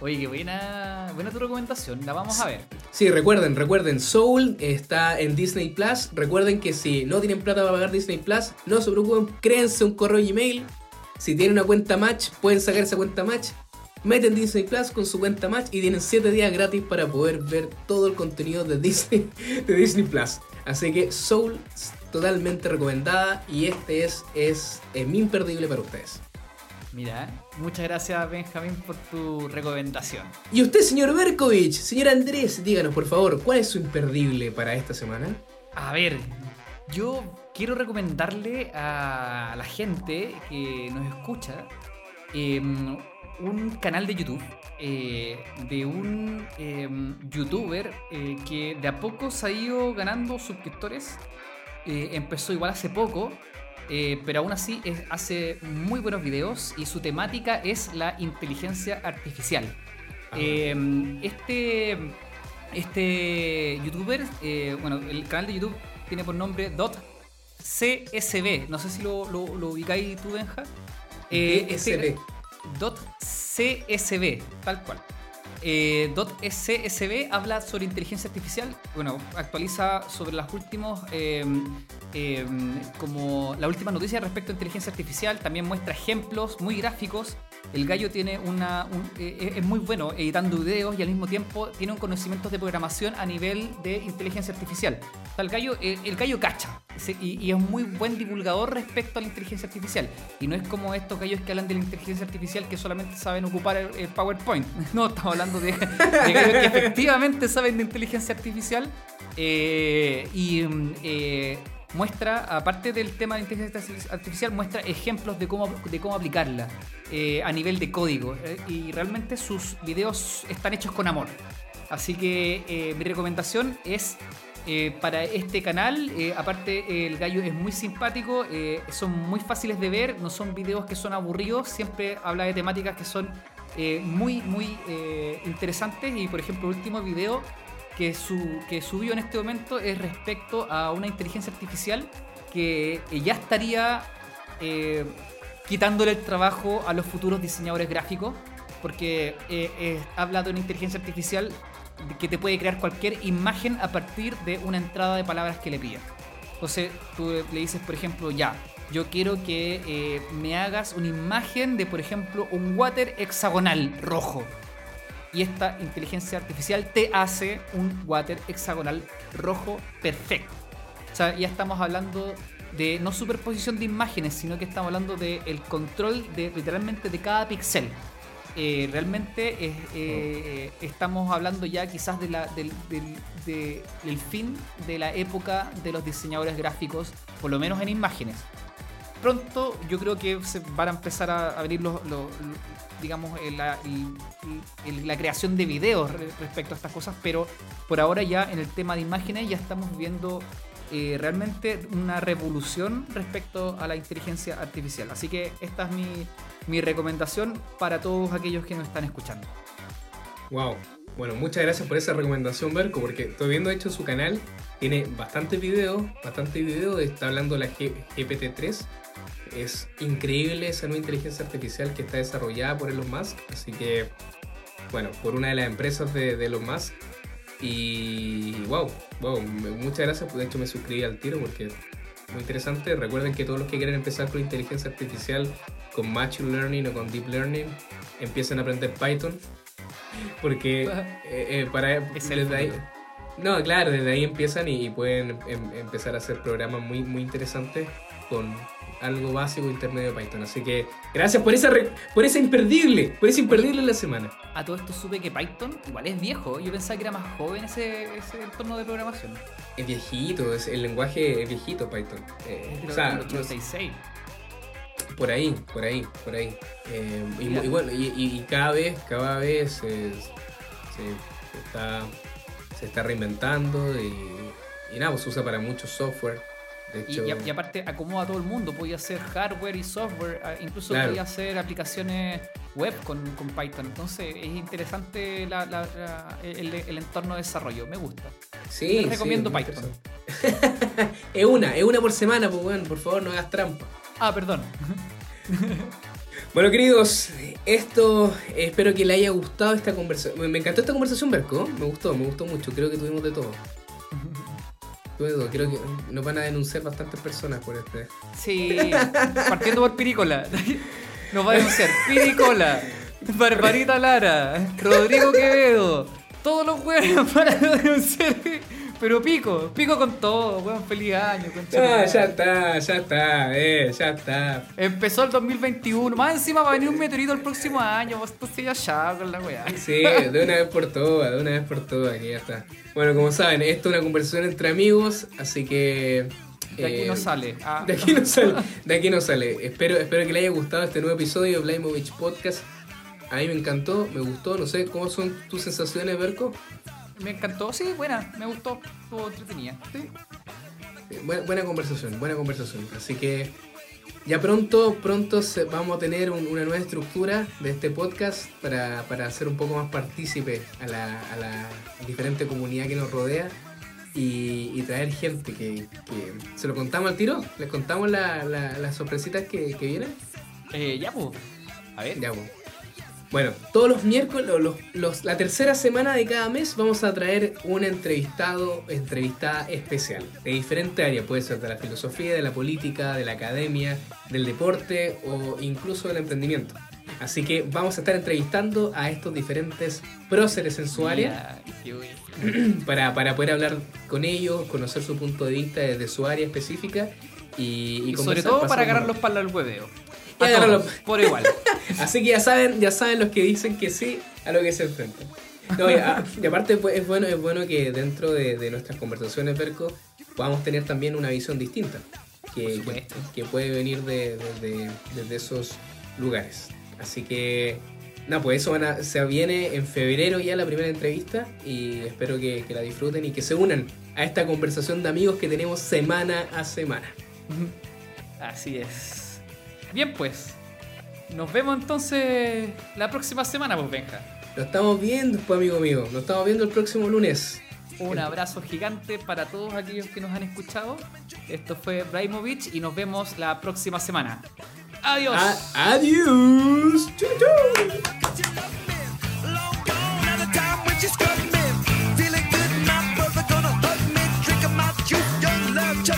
S3: Oye, qué buena, buena tu recomendación. La vamos a ver.
S2: Sí, recuerden, recuerden, Soul está en Disney Plus. Recuerden que si no tienen plata para pagar Disney Plus, no se preocupen, créense un correo Gmail. Si tienen una cuenta Match, pueden sacar esa cuenta Match. Meten Disney Plus con su cuenta Match y tienen 7 días gratis para poder ver todo el contenido de Disney, *laughs* de Disney Plus. Así que Soul es totalmente recomendada y este es, es, eh, mi imperdible para ustedes.
S3: Mira, muchas gracias Benjamín por tu recomendación.
S2: Y usted, señor Berkovich, señor Andrés, díganos por favor, ¿cuál es su imperdible para esta semana?
S3: A ver, yo quiero recomendarle a la gente que nos escucha eh, un canal de YouTube eh, de un eh, youtuber eh, que de a poco se ha ido ganando suscriptores. Eh, empezó igual hace poco, pero aún así es- hace muy buenos videos y su temática es la inteligencia artificial. Eh, este, este youtuber, bueno, el canal de YouTube tiene por nombre Dot CSB. No sé si lo, lo, lo ubicáis tú, Benja. Eh, este- CSB, tal cual. Eh, CSB habla sobre inteligencia artificial. Bueno, actualiza sobre las últimos, eh, eh, como la última noticia respecto a inteligencia artificial. También muestra ejemplos muy gráficos. El gallo tiene una, un- eh, es muy bueno editando videos y al mismo tiempo tiene un conocimiento de programación a nivel de inteligencia artificial. O sea, el gallo, el, el gallo cacha y, y es muy buen divulgador respecto a la inteligencia artificial. Y no es como estos gallos que hablan de la inteligencia artificial que solamente saben ocupar el, PowerPoint. *laughs* No, estamos hablando de, gallos que efectivamente saben de inteligencia artificial. eh, y mm, eh, muestra, aparte del tema de inteligencia artificial, muestra ejemplos de cómo, de cómo aplicarla eh, a nivel de código. eh, y realmente sus videos están hechos con amor. Así que eh, mi recomendación es para este canal, aparte el gallo es muy simpático, son muy fáciles de ver, no son videos que son aburridos, siempre habla de temáticas que son muy, muy interesantes y por ejemplo último video que, su, que subió en este momento es respecto a una inteligencia artificial que ya estaría eh, quitándole el trabajo a los futuros diseñadores gráficos porque eh, eh, habla de una inteligencia artificial que te puede crear cualquier imagen a partir de una entrada de palabras que le pidas. Entonces tú le dices, por ejemplo, ya, yo quiero que eh, me hagas una imagen de, por ejemplo, un water hexagonal rojo. Y esta inteligencia artificial te hace un water hexagonal rojo perfecto. O sea, ya estamos hablando de no superposición de imágenes, sino que estamos hablando del control de literalmente de cada píxel. Eh, realmente eh, estamos hablando ya quizás de del, de- fin de la época de los diseñadores gráficos, por lo menos en imágenes. Pronto yo creo que se van a empezar a, a venir los, los- digamos, eh, la, creación de videos re- respecto a estas cosas, pero por ahora ya en el tema de imágenes ya estamos viendo eh, realmente una revolución respecto a la inteligencia artificial. Así que esta es mi, mi recomendación para todos aquellos que nos están escuchando.
S2: Wow. Bueno, muchas gracias por esa recomendación, Berco, porque estoy viendo hecho su canal. Tiene bastantes videos, bastante videos. Está hablando la G- GPT-3. Es increíble esa nueva inteligencia artificial que está desarrollada por Elon Musk. Así que, bueno, por una de las empresas de, de Elon Musk. Y wow, wow, muchas gracias. De hecho, me suscribí al tiro porque es muy interesante. Recuerden que todos los que quieren empezar con inteligencia artificial, con Machine Learning o con Deep Learning, empiecen a aprender Python. *laughs* Porque *laughs* eh, eh, para
S3: Es el
S2: desde ahí,
S3: futuro.
S2: No, claro, desde ahí empiezan y, pueden em- empezar a hacer programas muy, muy interesantes con algo básico intermedio de Python. Así que gracias por esa re- por esa imperdible, por esa imperdible la semana.
S3: A todo esto supe que Python igual es viejo. Yo pensaba que era más joven ese, ese entorno de programación.
S2: Es viejito, es, el lenguaje es viejito Python. Eh,
S3: Creo
S2: o sea,
S3: que el 86.
S2: por ahí, por ahí, por ahí. Eh, y, bueno, y cada vez, cada vez eh, se, está, se está reinventando y, y nada, pues se usa para mucho software. De
S3: Y,
S2: hecho,
S3: y aparte acomoda a todo el mundo, podía hacer hardware y software, ah, incluso
S2: Claro.
S3: podía hacer aplicaciones web con, con Python. Entonces es interesante la- la- la- el, el entorno de desarrollo. Me gusta.
S2: Sí,
S3: Les recomiendo
S2: sí,
S3: Python. *laughs*
S2: Es una, es una por semana, pues bueno, por favor no hagas trampa.
S3: Ah, perdón. *laughs*
S2: Bueno, queridos, esto eh, espero que le haya gustado esta conversación. Me- encantó esta conversación, Berco. Me gustó, me gustó mucho. Creo que tuvimos de todo. Tuvimos de todo. Creo que nos van a denunciar bastantes personas por este.
S3: Sí, partiendo por Piricola. *laughs* Nos va a denunciar Piricola, Barbarita Lara, Rodrigo Quevedo. Todos los huevos *laughs* para denunciar. Pero pico, pico con todo, weón. Feliz año,
S2: Ah, ya está, ya está, eh, ya está.
S3: Empezó el 2021. Más encima va a venir un meteorito el próximo año. Vos estás ya con la weá.
S2: Sí, de una vez por todas, de una vez por todas, que ya está. Bueno, como saben, esto es una conversación entre amigos, así que.
S3: De aquí
S2: eh,
S3: no sale. Ah.
S2: De aquí no sale. De aquí no sale. Espero, espero que le haya gustado este nuevo episodio de Blaimovich Podcast. A mí me encantó, me gustó, no sé, ¿cómo son tus sensaciones, Berco?
S3: Me encantó, sí, buena, me gustó, estuvo entretenida. Sí.
S2: Eh, Buena, buena conversación, buena conversación. Así que ya pronto, pronto se- vamos a tener un- una nueva estructura de este podcast para, para hacer un poco más partícipe a la, a la diferente comunidad que nos rodea y, y traer gente que, que- ¿Se lo contamos al tiro? ¿Les contamos la- la- las sorpresitas que, que vienen?
S3: Eh, ya, pues. A ver.
S2: Ya, pues. Bueno, todos los miércoles, los- los- la tercera semana de cada mes vamos a traer un entrevistado, entrevistada especial, de diferente área, puede ser de la filosofía, de la política, de la academia, del deporte o incluso del emprendimiento. Así que vamos a estar entrevistando a estos diferentes próceres en su área *clears throat* para, para poder hablar con ellos, conocer su punto de vista desde su área específica y, y
S3: Y sobre todo para agarrarlos para el hueveo. A por igual. *laughs*
S2: Así que ya saben, ya saben los que dicen que sí a lo que se enfrentan. No, y, a- y aparte pues, es bueno, es bueno que dentro de, de nuestras conversaciones, Berco, podamos tener también una visión distinta. Que, que, que puede venir de, de- de- desde esos lugares. Así que, nada, pues eso van a- se viene en febrero ya la primera entrevista y espero que, que la disfruten y que se unan a esta conversación de amigos que tenemos semana a semana.
S3: Así es. Bien, pues. Nos vemos entonces la próxima semana, pues, Benja.
S2: lo estamos viendo, pues, amigo mío. lo estamos viendo el próximo lunes.
S3: Un abrazo gigante para todos aquellos que nos han escuchado. Esto fue Braimovich y nos vemos la próxima semana. Adiós.
S2: Adiós. Chau,